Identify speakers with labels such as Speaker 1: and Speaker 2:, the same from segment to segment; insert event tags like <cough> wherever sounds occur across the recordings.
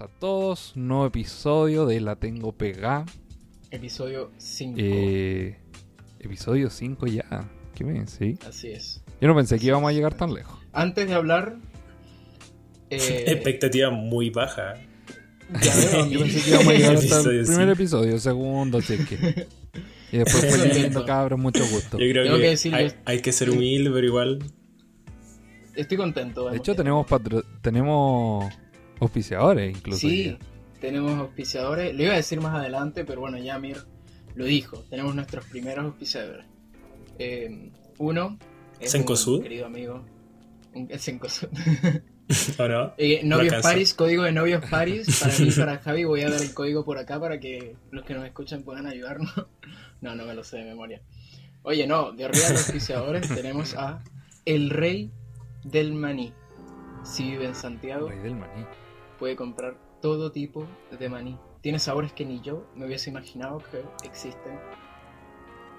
Speaker 1: A todos. Nuevo episodio de La Tengo Pegada.
Speaker 2: Episodio 5.
Speaker 1: Eh, episodio 5 ya. ¿Qué me decís?
Speaker 2: Así es.
Speaker 1: Yo no pensé que íbamos a llegar tan lejos.
Speaker 2: Antes de hablar. eh, <laughs>
Speaker 3: Expectativa muy baja.
Speaker 2: ya veo, <laughs>
Speaker 1: Yo pensé que íbamos a llegar hasta el primer episodio, segundo, si es que. Y después fue lindo, cabros, mucho gusto.
Speaker 3: Yo creo
Speaker 2: Tengo
Speaker 3: que,
Speaker 2: que decir,
Speaker 3: hay,
Speaker 2: yo-
Speaker 3: hay que ser humilde, pero igual.
Speaker 2: Estoy contento.
Speaker 1: De hecho, tenemos patro- tenemos auspiciadores, incluso.
Speaker 2: Sí,
Speaker 1: ya.
Speaker 2: tenemos auspiciadores. Lo iba a decir más adelante, pero bueno, ya Mir lo dijo. Tenemos nuestros primeros auspiciadores. Eh, uno es un querido amigo. Un, el.
Speaker 3: ¿O no? <laughs>
Speaker 2: Eh, novios. Paris, código de Novios Paris. <laughs> Para mí y para Javi voy a dar el código por acá para que los que nos escuchan puedan ayudarnos. <laughs> No, no me lo sé de memoria. Oye, no, de arriba de los auspiciadores tenemos a El Rey del Maní. Si vive en Santiago,
Speaker 1: Rey del maní.
Speaker 2: Puede comprar todo tipo de maní. Tiene sabores que ni yo me hubiese imaginado que existen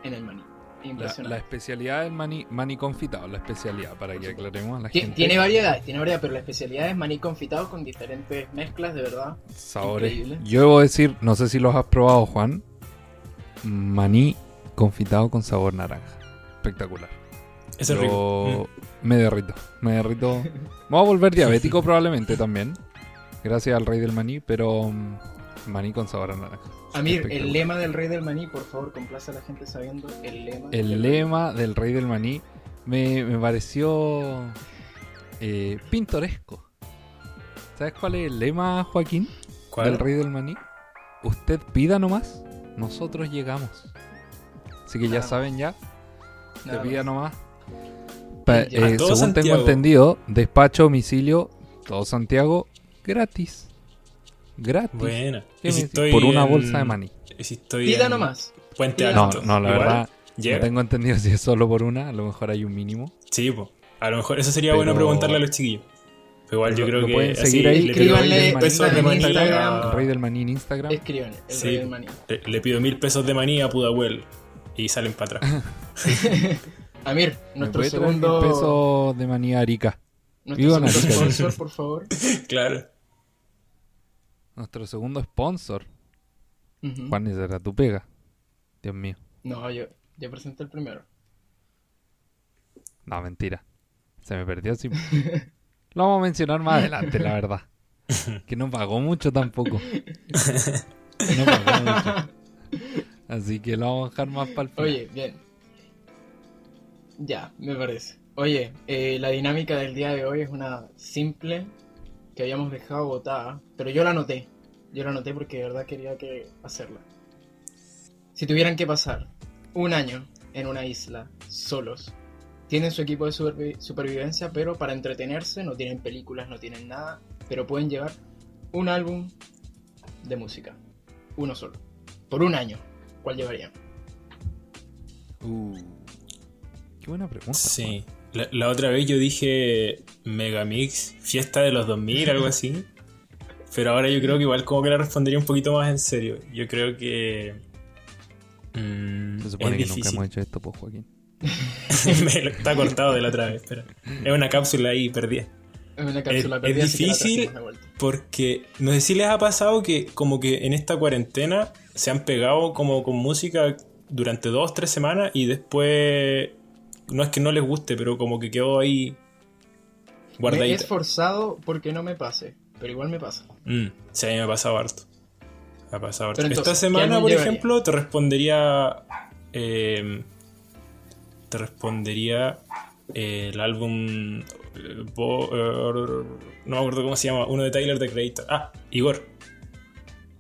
Speaker 2: en el maní.
Speaker 1: La,
Speaker 2: Impresionante.
Speaker 1: la especialidad del maní, maní confitado, la especialidad, para que aclaremos a la gente.
Speaker 2: Tiene variedad, tiene variedad, pero la especialidad es maní confitado con diferentes mezclas, de verdad.
Speaker 1: sabores.
Speaker 2: Increíble.
Speaker 1: Yo debo decir, no sé si los has probado, Juan. Maní confitado con sabor naranja. Espectacular.
Speaker 3: Ese es
Speaker 1: Yo
Speaker 3: rico.
Speaker 1: me derrito, me derrito. <laughs> Vamos a volver diabético <laughs> probablemente también. Gracias al rey del maní, pero mm, maní con sabor a naranja.
Speaker 2: Amir, el lema del rey del maní, por favor, complace a la gente sabiendo el lema.
Speaker 1: El
Speaker 2: del
Speaker 1: lema del rey del maní me, me pareció eh, pintoresco. ¿Sabes cuál es el lema, Joaquín?
Speaker 3: ¿Cuál?
Speaker 1: del rey del maní. Usted pida nomás, nosotros llegamos. Así que ya saben ya, te pida
Speaker 2: más.
Speaker 1: nomás. Pa- eh, según tengo entendido, despacho domicilio, todo Santiago, gratis. Gratis.
Speaker 3: Buena.
Speaker 1: ¿Qué
Speaker 3: ¿Y
Speaker 1: me
Speaker 3: si
Speaker 1: decís?
Speaker 3: estoy
Speaker 1: Por una
Speaker 3: en-
Speaker 1: bolsa de maní.
Speaker 3: ¿Y si estoy
Speaker 2: Pida
Speaker 3: en
Speaker 2: nomás.
Speaker 3: Puente
Speaker 2: Pida
Speaker 1: No,
Speaker 3: Alto?
Speaker 1: no, la
Speaker 3: Igual,
Speaker 1: verdad,
Speaker 3: ¿Llega?
Speaker 1: no tengo entendido si es solo por una, a lo mejor hay un mínimo.
Speaker 3: Sí, pues. A lo mejor eso sería
Speaker 1: Pero-
Speaker 3: bueno preguntarle a los chiquillos. Pero igual yo creo
Speaker 1: lo
Speaker 3: que.
Speaker 1: pueden
Speaker 3: así
Speaker 1: seguir ahí,
Speaker 3: le pido
Speaker 2: escríbanle
Speaker 3: mil pesos de
Speaker 2: en
Speaker 3: maní.
Speaker 1: El rey del maní en Instagram.
Speaker 2: Escriban, el
Speaker 3: Sí.
Speaker 2: rey del maní.
Speaker 3: Le, le pido mil pesos de maní a Pudahuel. Y salen para atrás. <laughs>
Speaker 2: Amir,
Speaker 1: ¿Me
Speaker 2: nuestro segundo,
Speaker 1: mil pesos de maní a Arica?
Speaker 2: nuestro
Speaker 1: Vivo en Arica.
Speaker 2: sponsor, por favor. <laughs>
Speaker 3: claro.
Speaker 1: Nuestro segundo sponsor.
Speaker 2: Ujú.
Speaker 1: Juan, esa era tu pega. Dios mío.
Speaker 2: No, yo, yo presenté el primero.
Speaker 1: No, mentira. Se me perdió así. <laughs> Lo vamos a mencionar más adelante, la verdad. <laughs> Que no pagó mucho tampoco. <laughs> No pagó mucho. Así que lo vamos a dejar más para el final.
Speaker 2: Oye, bien. Ya, me parece. Oye, eh, la dinámica del día de hoy es una simple que habíamos dejado botada, pero yo la anoté. Yo la anoté porque de verdad quería que hacerla. Si tuvieran que pasar un año en una isla solos, tienen su equipo de supervi- supervivencia, pero para entretenerse no tienen películas, no tienen nada, pero pueden llevar un álbum de música, uno solo, por un año. ¿Cuál llevarían?
Speaker 1: Uh, qué buena pregunta.
Speaker 3: Sí. La, la otra vez yo dije Megamix, fiesta de los 2000, algo así. <laughs> Pero ahora yo creo que igual como que la respondería un poquito más en serio. Yo creo que... mm.
Speaker 1: Se supone
Speaker 3: es
Speaker 1: que nunca
Speaker 3: difícil.
Speaker 1: hemos hecho esto, pues, Joaquín. <laughs>
Speaker 3: Me lo- Está cortado de la otra vez, espera. Es una cápsula ahí perdida.
Speaker 2: Es una cápsula
Speaker 3: Es-
Speaker 2: perdida,
Speaker 3: es difícil. Porque no sé si les ha pasado que como que en esta cuarentena se han pegado como con música durante dos, tres semanas y después no es que no les guste, pero como que quedó ahí
Speaker 2: Me he
Speaker 3: guardadita.
Speaker 2: esforzado porque no me pase, pero igual me pasa.
Speaker 3: Mm, sí, a mí me ha pasado harto. Me ha pasado harto.
Speaker 2: Entonces,
Speaker 3: Esta
Speaker 2: ¿qué
Speaker 3: semana, por
Speaker 2: llevaría?
Speaker 3: ejemplo, te respondería. eh, te respondería eh, el álbum. eh, Bo- no me acuerdo cómo se llama. Uno de Tyler the Creator. Ah, Igor.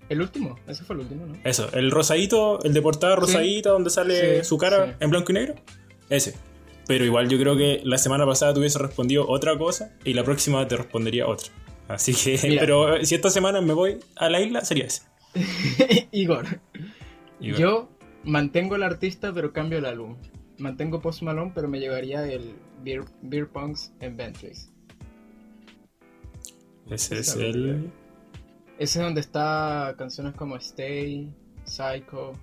Speaker 2: ¿El último? Ese fue el último, ¿no?
Speaker 3: Eso, el rosadito, el de portada
Speaker 2: Sí.
Speaker 3: rosadita donde sale
Speaker 2: Sí,
Speaker 3: su cara
Speaker 2: sí.
Speaker 3: en blanco y negro. Ese. Pero igual yo creo que la semana pasada te hubiese respondido otra cosa y la próxima te respondería otra. Así que,
Speaker 2: Mira.
Speaker 3: pero eh, si esta semana me voy a la isla, sería ese. <laughs>
Speaker 2: Igor.
Speaker 3: Igor.
Speaker 2: Yo mantengo el artista, pero cambio el álbum. Mantengo Post Malone, pero me llevaría el Beer, Beer Punks en Bentleys.
Speaker 3: Ese es el.
Speaker 2: Ese es donde está canciones como Stay, Psycho,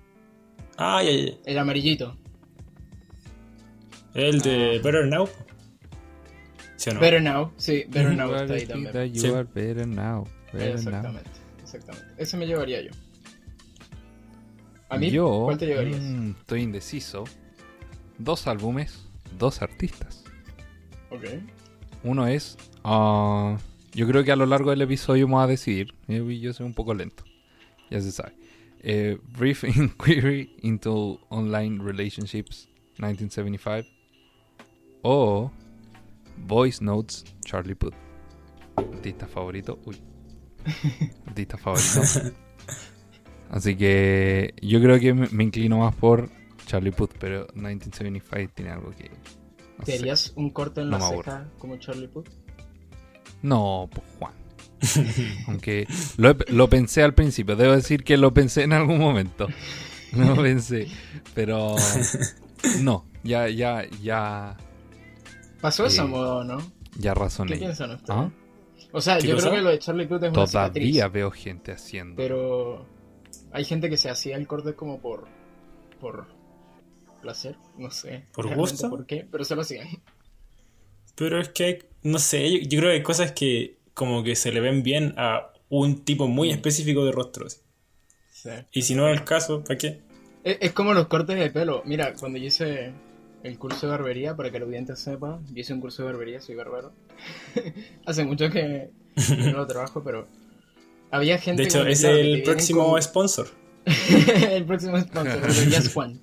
Speaker 3: Ah, ya, ya.
Speaker 2: el amarillito.
Speaker 3: El
Speaker 2: Ah.
Speaker 3: de Better Now. ¿Sí o no?
Speaker 2: Better Now, sí, Better Now está ahí también.
Speaker 1: you
Speaker 3: Sí.
Speaker 1: are better now.
Speaker 2: Exactamente, exactamente. Ese me llevaría yo. ¿A mí?
Speaker 1: Yo
Speaker 2: ¿Cuál te llevarías?
Speaker 1: mm, estoy indeciso. Dos álbumes, dos artistas.
Speaker 2: Ok.
Speaker 1: Uno es. ah, yo creo que a lo largo del episodio vamos a decidir. Yo, yo soy un poco lento. Ya se sabe. Eh, Brief <laughs> Inquiry into Online Relationships 1975. O Voice Notes Charlie Puth. Artista favorito. Uy. <laughs> Artista favorito. Así que yo creo que me, inclino más por Charlie Puth, pero 1975 tiene algo que. no
Speaker 2: ¿Te
Speaker 1: sé.
Speaker 2: harías un corte en
Speaker 1: No
Speaker 2: la ceja como Charlie Puth?
Speaker 1: No, pues Juan. Aunque lo, lo pensé al principio, debo decir que lo pensé en algún momento. No lo pensé, pero no, ya, ya, ya,
Speaker 2: Pasó esa
Speaker 1: Eh,
Speaker 2: moda, ¿no?
Speaker 1: ya
Speaker 2: ¿Qué
Speaker 1: razoné.
Speaker 2: piensan ustedes?
Speaker 1: ¿Ah?
Speaker 2: O sea,
Speaker 3: ¿Qué
Speaker 2: yo creo que lo de Charlie Puth es una cicatriz.
Speaker 1: Todavía veo gente haciendo.
Speaker 2: Pero hay gente que se hacía el corte como por por placer, no sé.
Speaker 3: ¿Por gusto?
Speaker 2: ¿Por qué? Pero se lo hacían.
Speaker 3: Pero es que hay, no sé, yo, yo creo que hay cosas que como que se le ven bien a un tipo muy específico de rostro. así.
Speaker 2: Sí.
Speaker 3: Y si no es el caso, ¿para qué?
Speaker 2: Es, es como los cortes de pelo. Mira, cuando yo hice el curso de barbería, para que los oyentes sepan, yo hice un curso de barbería, soy barbero. <laughs> Hace mucho que no lo trabajo, pero había gente
Speaker 3: De hecho, es el próximo
Speaker 2: con-
Speaker 3: sponsor. <laughs>
Speaker 2: el próximo sponsor, Barberías Juan.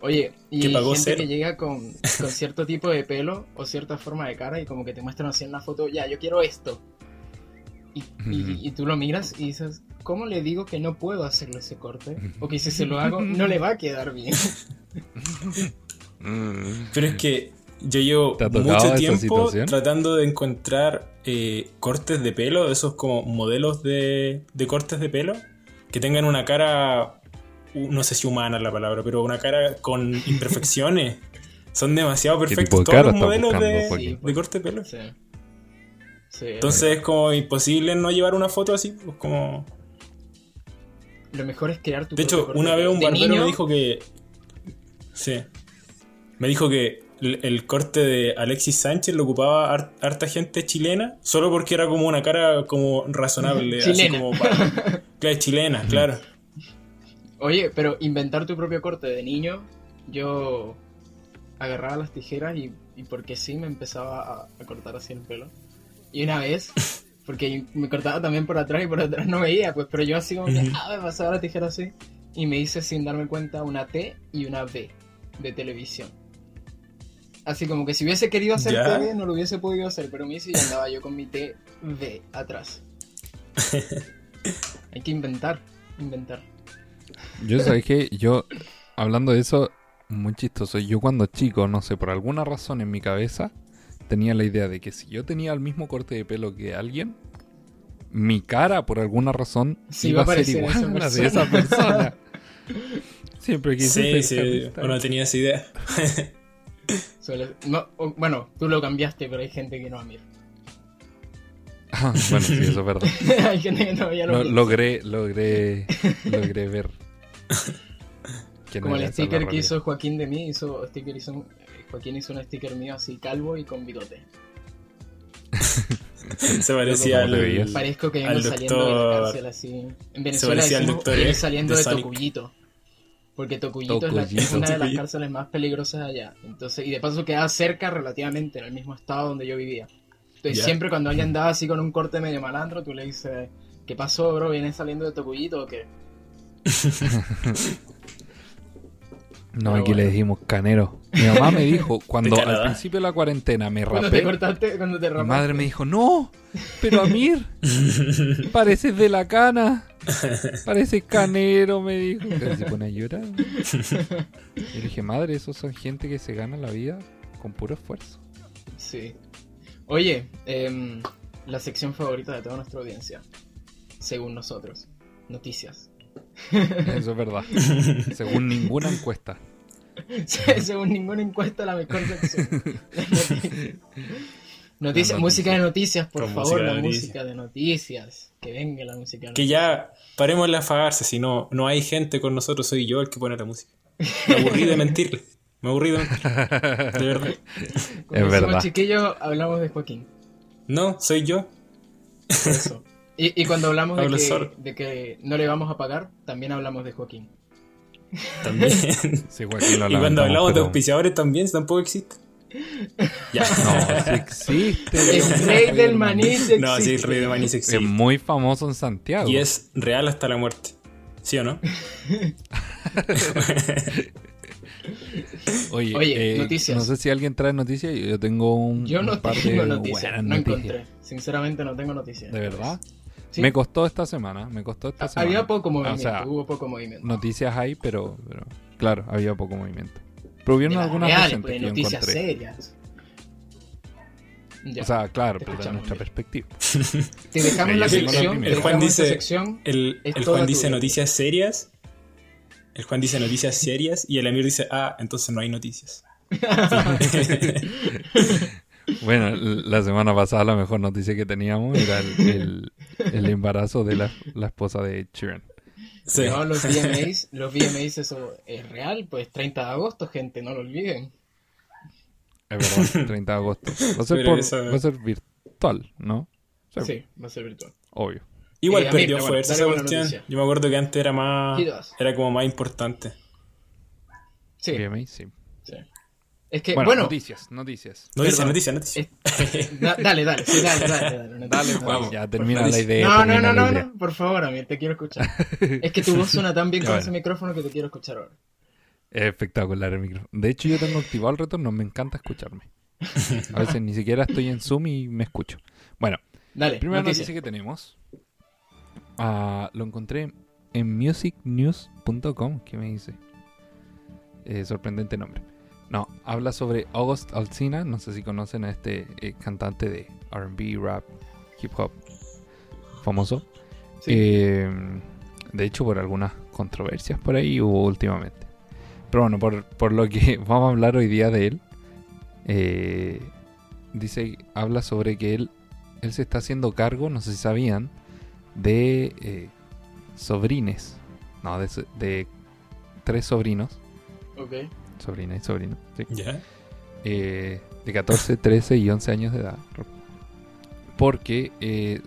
Speaker 2: Oye, y
Speaker 3: Que pagó
Speaker 2: gente
Speaker 3: cero.
Speaker 2: que llega con, <laughs> con cierto tipo de pelo o cierta forma de cara y como que te muestran así en la foto, ya, yo quiero esto. Y, y- y tú lo miras y dices, ¿cómo le digo que no puedo hacerle ese corte? O que si se lo hago, no le va a quedar bien.
Speaker 1: Mm.
Speaker 3: Pero es que yo llevo
Speaker 1: ¿Te ha tocado
Speaker 3: mucho tiempo tratando de encontrar eh, cortes de pelo, esos como modelos de, de cortes de pelo, que tengan una cara, no sé si humana es la palabra, pero una cara con <laughs> imperfecciones. Son demasiado
Speaker 1: ¿Qué
Speaker 3: perfectos
Speaker 1: de
Speaker 3: todos los modelos
Speaker 1: buscando,
Speaker 3: de, de corte de pelo.
Speaker 2: Sí. Sí,
Speaker 3: Entonces es como imposible no llevar una foto así, pues como...
Speaker 2: lo mejor es crear tu
Speaker 3: De hecho, una vez un barbero
Speaker 2: niño,
Speaker 3: me dijo que. Sí. Me dijo que el, el corte de Alexis Sánchez lo ocupaba har- harta gente chilena, solo porque era como una cara como razonable. así
Speaker 2: Chilena.
Speaker 3: como para- <laughs> Claro, chilena, claro.
Speaker 2: Oye, pero inventar tu propio corte de niño, yo agarraba las tijeras y, y porque sí me empezaba a, a cortar así el pelo. Y una vez, <laughs> porque me cortaba también por atrás y por atrás no veía, pues, pero yo así como que, ah, me pasaba la tijera así. Y me hice sin darme cuenta una T y una B de televisión. Así como que si hubiese querido hacer
Speaker 3: ¿Ya?
Speaker 2: TV no lo hubiese podido hacer, pero me hice y andaba yo con mi T V atrás. <laughs> Hay que inventar, inventar.
Speaker 1: Yo sabes que yo, hablando de eso, muy chistoso. Yo cuando chico, no sé, por alguna razón en mi cabeza, tenía la idea de que si yo tenía el mismo corte de pelo que alguien, mi cara, por alguna razón,
Speaker 2: Sí,
Speaker 1: iba
Speaker 2: a
Speaker 1: ser igual a
Speaker 2: esa
Speaker 1: de esa persona. <laughs> Siempre quise
Speaker 3: Sí, sí. Bueno, tenía esa idea.
Speaker 2: Suele- no, o- bueno, tú lo cambiaste, pero hay gente que no, Amir.
Speaker 1: Ah, bueno, sí, eso es verdad. <laughs>
Speaker 2: hay gente que todavía lo
Speaker 1: logré, logré, <laughs> logré ver.
Speaker 2: Como el sticker que hizo Joaquín de mí, hizo, sticker hizo un- Joaquín hizo un sticker mío así calvo y con bigote. <laughs>
Speaker 3: Se parecía
Speaker 1: ¿Cómo te
Speaker 3: al.
Speaker 2: Parezco que vengo
Speaker 3: al
Speaker 2: saliendo de la cárcel así. En Venezuela
Speaker 3: al
Speaker 2: decimos
Speaker 3: doctor de-
Speaker 2: saliendo
Speaker 3: de.
Speaker 2: Tocuyito. Porque Tocuyito, es, la- una de las cárceles más peligrosas allá. Entonces, y de paso queda cerca relativamente, en el mismo estado donde yo vivía. Entonces siempre cuando alguien andaba así con un corte medio malandro, tú le dices, ¿qué pasó, bro? ¿Vienes saliendo de Tocuyito o qué? <laughs>
Speaker 1: No,
Speaker 2: Pero
Speaker 1: aquí le decimos canero. Mi mamá me dijo, <laughs> cuando al principio de la cuarentena me
Speaker 2: Cuando te
Speaker 1: rapé,
Speaker 2: cortaste, cuando te
Speaker 1: mi
Speaker 2: rapaste.
Speaker 1: madre me dijo, no, pero Amir, <laughs> pareces de la cana, <laughs> pareces canero, me dijo. Pero se pone a llorar. Y le dije, madre, esos son gente que se gana la vida con puro esfuerzo.
Speaker 2: Sí. Oye, em, la sección favorita de toda nuestra audiencia, según nosotros, noticias.
Speaker 1: Eso es verdad. <laughs> Según ninguna encuesta.
Speaker 2: según ninguna encuesta, la mejor sección. <laughs>
Speaker 1: La
Speaker 2: música de noticias, por
Speaker 3: Con
Speaker 2: favor,
Speaker 3: música
Speaker 2: la
Speaker 3: noticias.
Speaker 2: música de noticias. Que venga la música de
Speaker 3: Que
Speaker 2: noticias.
Speaker 3: ya paremos la farsa, si no, no hay gente con nosotros, soy yo el que pone la música. Me aburrí de mentirle. Me aburrí de mentirle. De verdad. <laughs>
Speaker 2: Cuando
Speaker 1: Es
Speaker 2: somos
Speaker 1: verdad.
Speaker 2: chiquillos, hablamos de Joaquín.
Speaker 3: No, soy yo.
Speaker 2: Por eso. Y, y cuando hablamos de que,
Speaker 3: solo.
Speaker 2: de que no le vamos a pagar, también hablamos de Joaquín.
Speaker 3: También.
Speaker 1: Sí, Joaquín, lo
Speaker 3: y cuando hablamos de auspiciadores también, tampoco existe. Ya. <laughs>
Speaker 1: No, sí existe.
Speaker 2: El rey del maní se
Speaker 3: No, sí, el
Speaker 2: existe.
Speaker 3: rey de Manís
Speaker 1: Es
Speaker 3: existe.
Speaker 1: muy famoso en Santiago.
Speaker 3: Y es real hasta la muerte. ¿Sí o no? <laughs>
Speaker 1: Oye,
Speaker 2: Oye,
Speaker 1: eh,
Speaker 2: noticias.
Speaker 1: no sé si alguien trae noticias. Yo tengo un,
Speaker 2: Yo no
Speaker 1: un par
Speaker 2: tengo
Speaker 1: de
Speaker 2: noticias, no
Speaker 1: noticias.
Speaker 2: encontré. Sinceramente no tengo noticias.
Speaker 1: ¿De verdad?
Speaker 2: Sí.
Speaker 1: Me costó esta semana. Me costó esta
Speaker 2: Ah,
Speaker 1: semana.
Speaker 2: Había poco movimiento,
Speaker 1: O sea,
Speaker 2: hubo poco movimiento.
Speaker 1: noticias hay, pero, pero claro, había poco movimiento. Pero hubieron algunas
Speaker 2: reales, pues,
Speaker 1: que yo
Speaker 2: noticias
Speaker 1: encontré.
Speaker 2: serias. Ya.
Speaker 1: O sea, claro, pero de
Speaker 2: escuchamos,
Speaker 1: nuestra perspectiva. <laughs>
Speaker 2: te dejamos la sección.
Speaker 3: El Juan dice-. El, Juan dice noticias serias. El Juan dice noticias serias. Y el Amir dice, ah, entonces no hay noticias. <laughs>
Speaker 1: Bueno, la semana pasada la mejor noticia que teníamos era el, el- el embarazo de la, la esposa de Sheeran.
Speaker 3: Sí.
Speaker 2: No, los <laughs> VMAs, los VMAs eso es real, pues 30 de agosto, gente, no lo olviden.
Speaker 1: Es verdad, <laughs> 30 de agosto. Va a ser,
Speaker 3: Pero
Speaker 1: por-
Speaker 3: eso-
Speaker 1: va a ser virtual, ¿no? O sea,
Speaker 2: Sí, va a ser virtual.
Speaker 1: Obvio.
Speaker 3: Igual
Speaker 2: Eh,
Speaker 3: perdió
Speaker 2: pero bueno,
Speaker 3: fuerza esa
Speaker 2: buena
Speaker 3: cuestión.
Speaker 2: noticia.
Speaker 3: Yo me acuerdo que antes era más. Era como más importante.
Speaker 2: Sí,
Speaker 1: VMA, sí.
Speaker 2: Es que,
Speaker 1: Bueno,
Speaker 2: bueno,
Speaker 1: noticias, noticias.
Speaker 3: Noticia,
Speaker 2: Perdón.
Speaker 3: noticia, noticia.
Speaker 2: es- da- dale, dale, sí, dale, dale, dale.
Speaker 1: Dale, Juan,
Speaker 2: no,
Speaker 1: ya termina la idea.
Speaker 2: No, no, no, no, no, por favor, Amir, te quiero escuchar. <laughs> Es que tu voz suena tan bien con
Speaker 1: bueno.
Speaker 2: ese micrófono que te quiero escuchar ahora.
Speaker 1: Es espectacular el micrófono. De hecho, yo tengo activado el retorno, me encanta escucharme. <laughs> A veces ni siquiera estoy en Zoom y me escucho. Bueno,
Speaker 2: Dale,
Speaker 1: primera
Speaker 2: noticia.
Speaker 1: noticia que tenemos. ah, lo encontré en musicnews.com. ¿Qué me dice? Eh, sorprendente nombre. No, habla sobre August Alsina. No sé si conocen a este eh, cantante de RB, rap, hip hop famoso.
Speaker 2: Sí.
Speaker 1: Eh, de hecho, por algunas controversias por ahí hubo últimamente. Pero bueno, por, por lo que <laughs> vamos a hablar hoy día de él, eh, dice, habla sobre que él, él se está haciendo cargo, no sé si sabían, de eh, sobrines, no, de, de tres sobrinos,
Speaker 2: Ok.
Speaker 1: Sobrina y sobrino, sí, eh, de 14, 13 <laughs> y 11 años de edad. Porque eh,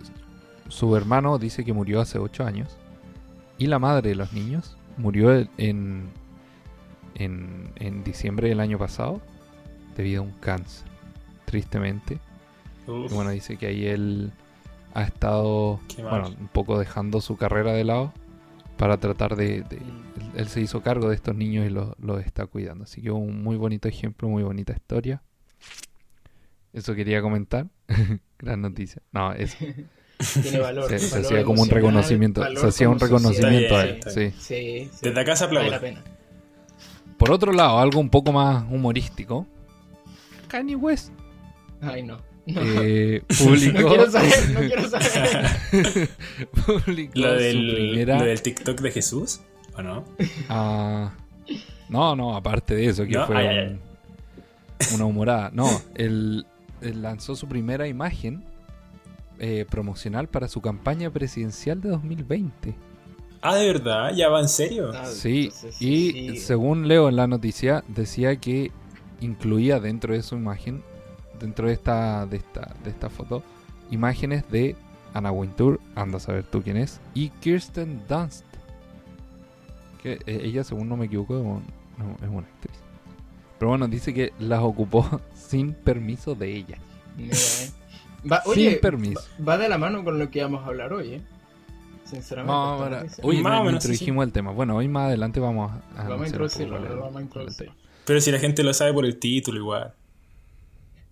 Speaker 1: su hermano dice que murió hace 8 años. Y la madre de los niños murió en, en, en diciembre del año pasado debido a un cáncer. Tristemente. Y bueno, dice que ahí él ha estado bueno, un poco dejando su carrera de lado para tratar de... de- él, él se hizo cargo de estos niños y los los está cuidando. Así que un muy bonito ejemplo, muy bonita historia. Eso quería comentar. <laughs> Gran noticia. No, eso. <laughs>
Speaker 2: Tiene valor.
Speaker 1: Se, se
Speaker 2: valor
Speaker 1: hacía como un reconocimiento. Se hacía un reconocimiento a él. Sí.
Speaker 2: Sí, sí.
Speaker 3: Desde acá se
Speaker 2: Vale
Speaker 3: aplaude.
Speaker 2: la pena.
Speaker 1: Por otro lado, algo un poco más humorístico. Kanye West
Speaker 2: Ay, no. No.
Speaker 1: eh, <laughs> publicó,
Speaker 2: No quiero saber, no quiero saber. <laughs>
Speaker 1: publicó
Speaker 3: ¿Lo
Speaker 1: su
Speaker 3: del,
Speaker 1: primera...
Speaker 3: ¿Lo del TikTok de Jesús? ¿O no?
Speaker 1: Ah, no, no, aparte de eso, que
Speaker 3: No,
Speaker 1: fue
Speaker 3: ay, ay,
Speaker 1: un- una humorada. No, <laughs> él, él lanzó su primera imagen eh, promocional para su campaña presidencial de 2020.
Speaker 3: Ah, de verdad, ya va en serio.
Speaker 2: Ah,
Speaker 1: Sí,
Speaker 2: entonces,
Speaker 1: y
Speaker 2: sí.
Speaker 1: según leo en la noticia, decía que incluía dentro de su imagen, dentro de esta, de esta, de esta foto, imágenes de Anna Wintour, anda a saber tú quién es, y Kirsten Dunst. Que eh, ella, según no me equivoco, es, un- no, es una actriz. Pero bueno, dice que las ocupó <laughs> sin permiso de ella.
Speaker 2: Eh. <laughs> Va, oye,
Speaker 1: sin permiso.
Speaker 2: Va, va de la mano con lo que vamos a hablar hoy, ¿eh? Sinceramente.
Speaker 1: Oye,
Speaker 3: Más
Speaker 1: no,
Speaker 3: sí,
Speaker 1: introdujimos el tema. Bueno, hoy más adelante vamos a,
Speaker 2: Vamos a introducirlo, vamos a.
Speaker 3: Pero si la gente lo sabe por el título igual.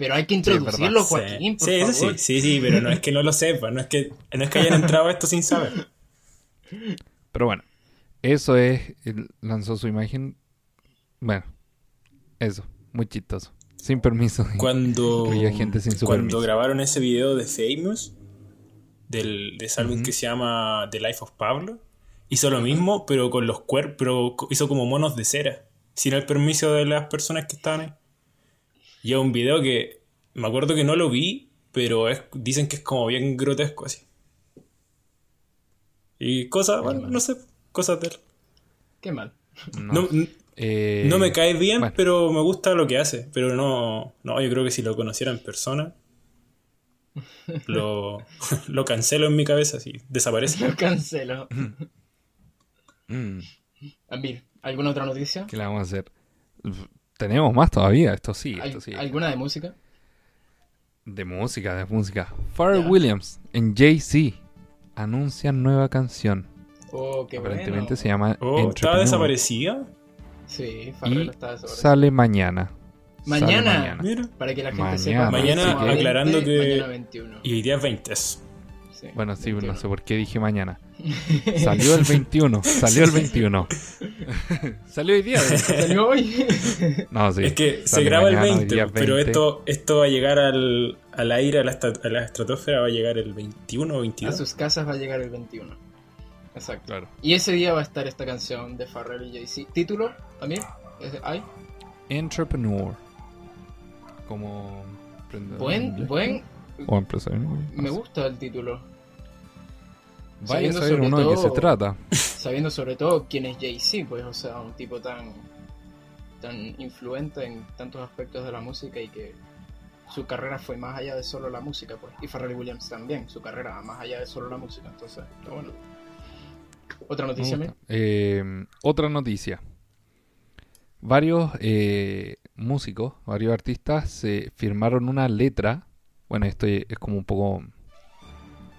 Speaker 2: Pero hay que introducirlo,
Speaker 3: Sí,
Speaker 2: Joaquín, por
Speaker 3: sí, eso sí, sí, sí, pero no es que no lo sepa, no es que, no es que hayan entrado a esto sin saber.
Speaker 1: Pero bueno, eso es. él lanzó su imagen. Bueno, eso, muy chistoso. Sin permiso.
Speaker 3: Cuando,
Speaker 1: Incluía gente sin su
Speaker 3: cuando
Speaker 1: permiso.
Speaker 3: grabaron ese video de Famous, del, de ese álbum que se llama The Life of Pablo, hizo lo mismo, pero con los cuerpos, pero hizo como monos de cera, sin el permiso de las personas que estaban ahí. Y es un video que me acuerdo que no lo vi, pero es, dicen que es como bien grotesco así. Y cosas, bueno, no sé, cosas de él.
Speaker 2: Qué mal.
Speaker 1: No,
Speaker 3: No,
Speaker 1: eh,
Speaker 3: no me cae bien,
Speaker 1: bueno.
Speaker 3: pero me gusta lo que hace. Pero no, no, yo creo que si lo conociera en persona, lo, <laughs> lo cancelo en mi cabeza, así, desaparece.
Speaker 2: Lo cancelo.
Speaker 1: Mm,
Speaker 2: Amir, ¿alguna otra noticia?
Speaker 1: ¿Qué le vamos a hacer? Tenemos más todavía, esto sí,
Speaker 2: ¿Al-
Speaker 1: esto sí.
Speaker 2: ¿Alguna de música?
Speaker 1: De música, de música. Pharrell. Williams en Jay-Z anuncian nueva canción.
Speaker 2: Oh, qué
Speaker 1: Aparentemente
Speaker 2: bueno.
Speaker 1: se llama
Speaker 3: Oh, ¿Estaba desaparecida?
Speaker 2: Sí, Farrell
Speaker 1: Y
Speaker 2: está desaparecido.
Speaker 1: sale mañana. Sale
Speaker 2: Mañana.
Speaker 1: mañana.
Speaker 3: Mira.
Speaker 2: Para que la gente
Speaker 1: Mañana.
Speaker 2: sepa.
Speaker 3: Mañana,
Speaker 2: próximo 20,
Speaker 3: aclarando que-
Speaker 2: Mañana 21.
Speaker 3: Y hoy día es 20.
Speaker 2: Sí,
Speaker 1: Bueno, sí,
Speaker 2: 21.
Speaker 1: no sé por qué dije mañana. <laughs> Salió el 21, salió el 21. <laughs> salió hoy día.
Speaker 2: ¿Salió hoy? <laughs>
Speaker 1: No, sí.
Speaker 3: es que se graba
Speaker 1: mañana,
Speaker 3: el
Speaker 1: hoy
Speaker 3: 20,
Speaker 1: día
Speaker 3: pero
Speaker 1: 20.
Speaker 3: esto, esto va a llegar al, al aire, a la, a estratosfera, va a llegar el 21 o
Speaker 2: A
Speaker 3: 22.
Speaker 2: sus casas va a llegar el 21. Exacto.
Speaker 1: Claro.
Speaker 2: Y ese día va a estar esta canción de Farrell y Jay-Z. ¿Título también? ¿Es de- ¿Hay?
Speaker 1: Entrepreneur. Como.
Speaker 2: Buen, buen.
Speaker 1: O empresario.
Speaker 2: Me gusta el título.
Speaker 1: Vaya a
Speaker 2: sabiendo
Speaker 1: saber
Speaker 2: sobre
Speaker 1: uno de qué se
Speaker 2: todo-
Speaker 1: trata.
Speaker 2: Sabiendo sobre todo quién es Jay-Z, pues, o sea, un tipo tan. tan influente en tantos aspectos de la música y que su carrera fue más allá de solo la música, pues. Y Pharrell Williams también, su carrera va más allá de solo la música, entonces, está bueno. ¿Otra noticia?
Speaker 1: Eh, otra noticia. Varios eh, músicos, varios artistas se firmaron una letra. Bueno, esto es como un poco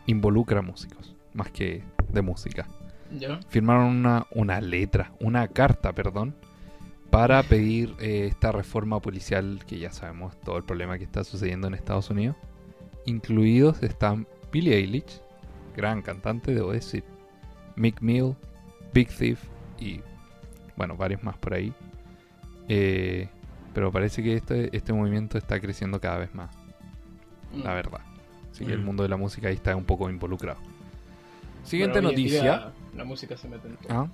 Speaker 1: involucra músicos, más que de música.
Speaker 2: ¿Ya?
Speaker 1: Firmaron una, una letra, una carta, perdón, para pedir eh, esta reforma policial que ya sabemos todo el problema que está sucediendo en Estados Unidos. Incluidos están Billie Eilish, gran cantante, debo decir, Mick Mill, Big Thief y, bueno, varios más por ahí. Eh, pero parece que este, este movimiento está creciendo cada vez más. La verdad. Así que el
Speaker 3: Mm.
Speaker 1: mundo de la música ahí está un poco involucrado. Siguiente
Speaker 2: Bueno,
Speaker 1: noticia.
Speaker 2: día La música se mete en todo.
Speaker 1: Ah.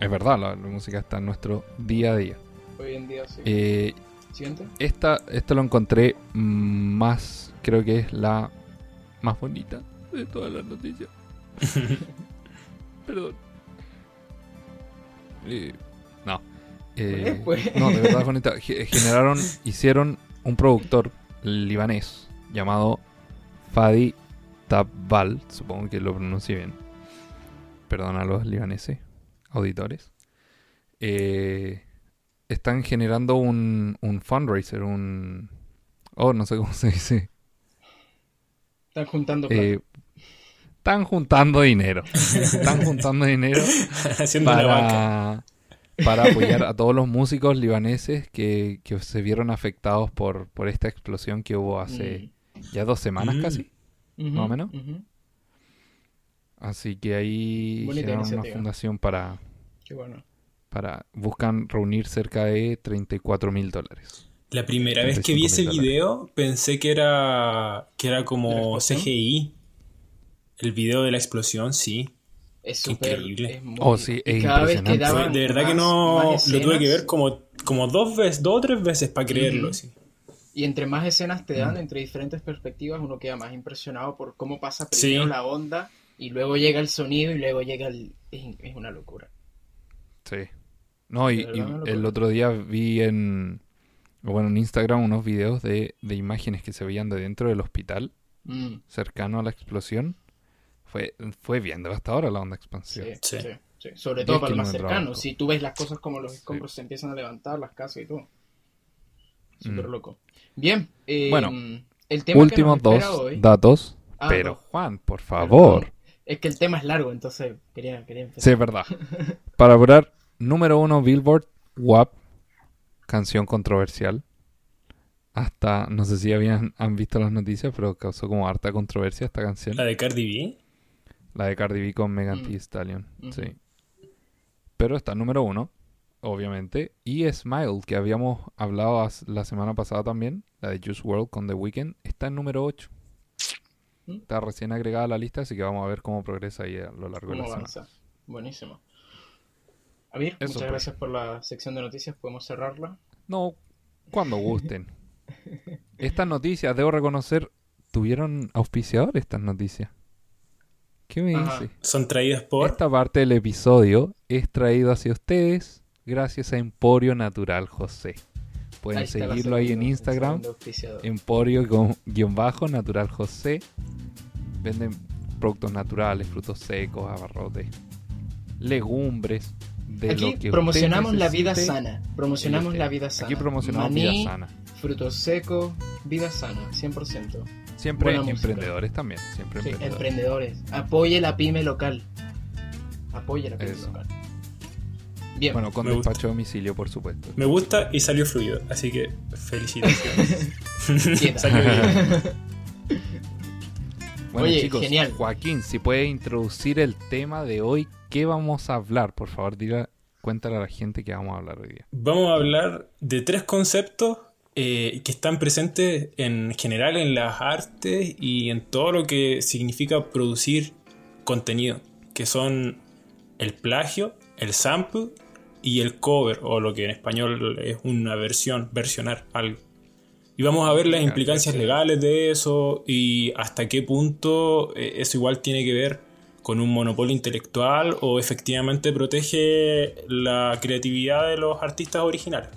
Speaker 1: Es verdad, la, la música está en nuestro día a día.
Speaker 2: Hoy en día sí.
Speaker 1: Eh,
Speaker 2: Siguiente.
Speaker 1: esta, esto lo encontré mm, más, creo que es la más bonita de todas las noticias. <laughs> Perdón. Eh, no. Eh,
Speaker 2: Pues.
Speaker 1: no, de verdad es bonita. Ge- Generaron, hicieron un productor libanés llamado Fadi Tabbal, supongo que lo pronuncie bien. Perdón a los libaneses, auditores. Eh, están generando un, un fundraiser, un... Oh, no sé cómo se dice.
Speaker 2: Están juntando plata.
Speaker 1: Eh, están juntando dinero. <laughs> Están juntando dinero
Speaker 3: Haciendo una vaca.
Speaker 1: Para, <laughs> apoyar a todos los músicos libaneses que, que se vieron afectados por, por esta explosión que hubo hace ya dos semanas
Speaker 3: Mm.
Speaker 1: casi.
Speaker 2: Mm.
Speaker 1: Más o menos. Así que ahí generaron una fundación para,
Speaker 2: Qué bueno.
Speaker 1: para... Buscan reunir cerca de 34 mil dólares.
Speaker 3: La primera vez que vi
Speaker 1: 35.000
Speaker 3: ese
Speaker 1: dólares.
Speaker 3: video pensé que era que era
Speaker 2: ¿De la
Speaker 3: como? CGI. El video de la explosión, sí.
Speaker 2: Es súper.
Speaker 3: increíble.
Speaker 2: es muy-
Speaker 1: Oh, sí, es
Speaker 2: cada vez
Speaker 1: impresionante.
Speaker 2: que daban
Speaker 3: de verdad que no lo tuve que ver como, como dos veces, dos o tres veces para creerlo. Sí.
Speaker 2: Y entre más escenas te dan,
Speaker 1: Mm.
Speaker 2: entre diferentes perspectivas, uno queda más impresionado por cómo pasa
Speaker 3: Sí.
Speaker 2: primero la onda y luego llega el sonido y luego llega el. Es, es una locura.
Speaker 1: Sí. No, y, el otro día vi en... Bueno, en Instagram unos videos de, de imágenes que se veían de dentro del hospital
Speaker 2: Mm,
Speaker 1: cercano a la explosión. Fue, fue bien devastadora la onda expansiva.
Speaker 2: sí.
Speaker 3: Sí.
Speaker 2: sí. Sobre
Speaker 1: 10
Speaker 2: todo para el más
Speaker 1: kilómetros
Speaker 2: cercano.
Speaker 1: abajo.
Speaker 2: Si tú ves las cosas como los escombros se empiezan a levantar, las casas y todo. Súper
Speaker 1: Mm.
Speaker 2: loco. Bien. eh,
Speaker 1: Bueno,
Speaker 2: el tema
Speaker 1: Últimos
Speaker 2: que nos
Speaker 1: dos
Speaker 2: hoy.
Speaker 1: datos.
Speaker 2: Ah,
Speaker 1: pero
Speaker 2: no.
Speaker 1: Juan, por favor.
Speaker 2: Perdón. Es que el tema es largo, entonces quería, quería empezar.
Speaker 1: Sí, es verdad. <laughs> Para apurar, número uno Billboard, WAP, canción controversial. Hasta, no sé si habían han visto las noticias, pero causó como harta controversia esta canción.
Speaker 3: La de Cardi B.
Speaker 1: La de Cardi B con Megan
Speaker 2: Mm.
Speaker 1: Thee Stallion.
Speaker 2: Ujú.
Speaker 1: Sí. Pero está número uno, obviamente. Y Smile, que habíamos hablado la semana pasada también, la de Juice World con The Weeknd, está en número 8.
Speaker 2: Mm.
Speaker 1: Está recién agregada a la lista, así que vamos a ver cómo progresa ahí a lo largo de
Speaker 2: ¿Cómo
Speaker 1: la semana.
Speaker 2: avanza? Buenísimo. Amir,
Speaker 1: Eso,
Speaker 2: muchas
Speaker 1: pues.
Speaker 2: gracias por la sección de noticias. Podemos cerrarla.
Speaker 1: No, cuando <laughs> gusten. Estas noticias, debo reconocer, tuvieron auspiciador estas noticias. ¿Qué me
Speaker 2: Ajá.
Speaker 1: dice?
Speaker 3: Son traídas por.
Speaker 1: Esta parte del episodio es traído hacia ustedes gracias a Emporio Natural José. Pueden
Speaker 2: Ahí
Speaker 1: seguirlo ahí en Instagram,
Speaker 2: segundo auspiciador.
Speaker 1: Emporio con guion bajo, Natural José. Venden productos naturales, frutos secos, abarrotes, legumbres. De
Speaker 2: Aquí
Speaker 1: lo que
Speaker 2: promocionamos la vida sana. Promocionamos la vida sana.
Speaker 1: Aquí promocionamos
Speaker 2: Maní,
Speaker 1: vida sana.
Speaker 2: frutos secos, vida sana, 100%.
Speaker 1: Siempre
Speaker 2: buena música.
Speaker 1: emprendedores también. Siempre
Speaker 2: Sí,
Speaker 1: emprendedores.
Speaker 2: emprendedores. Apoye la pyme local. Apoye la pyme
Speaker 1: Eso.
Speaker 2: local. Bien.
Speaker 1: Bueno, con
Speaker 3: Me gusta.
Speaker 1: despacho a domicilio, por supuesto.
Speaker 3: Me gusta y salió fluido, así que felicitaciones. <laughs>
Speaker 2: Bien.
Speaker 3: Salió bien. <laughs>
Speaker 1: Bueno,
Speaker 2: Oye,
Speaker 1: chicos,
Speaker 2: genial.
Speaker 1: Joaquín, si puede introducir el tema de hoy, ¿qué vamos a hablar? Por favor, diga, cuéntale a la gente que vamos a hablar hoy día.
Speaker 3: Vamos a hablar de tres conceptos eh, que están presentes en general en las artes y en todo lo que significa producir contenido, que son el plagio, el sample y el cover, o lo que en español es una versión, versionar algo. Y vamos a ver las implicancias legales de eso y hasta qué punto eh, eso igual tiene que ver con un monopolio intelectual o efectivamente protege la creatividad de los artistas originales.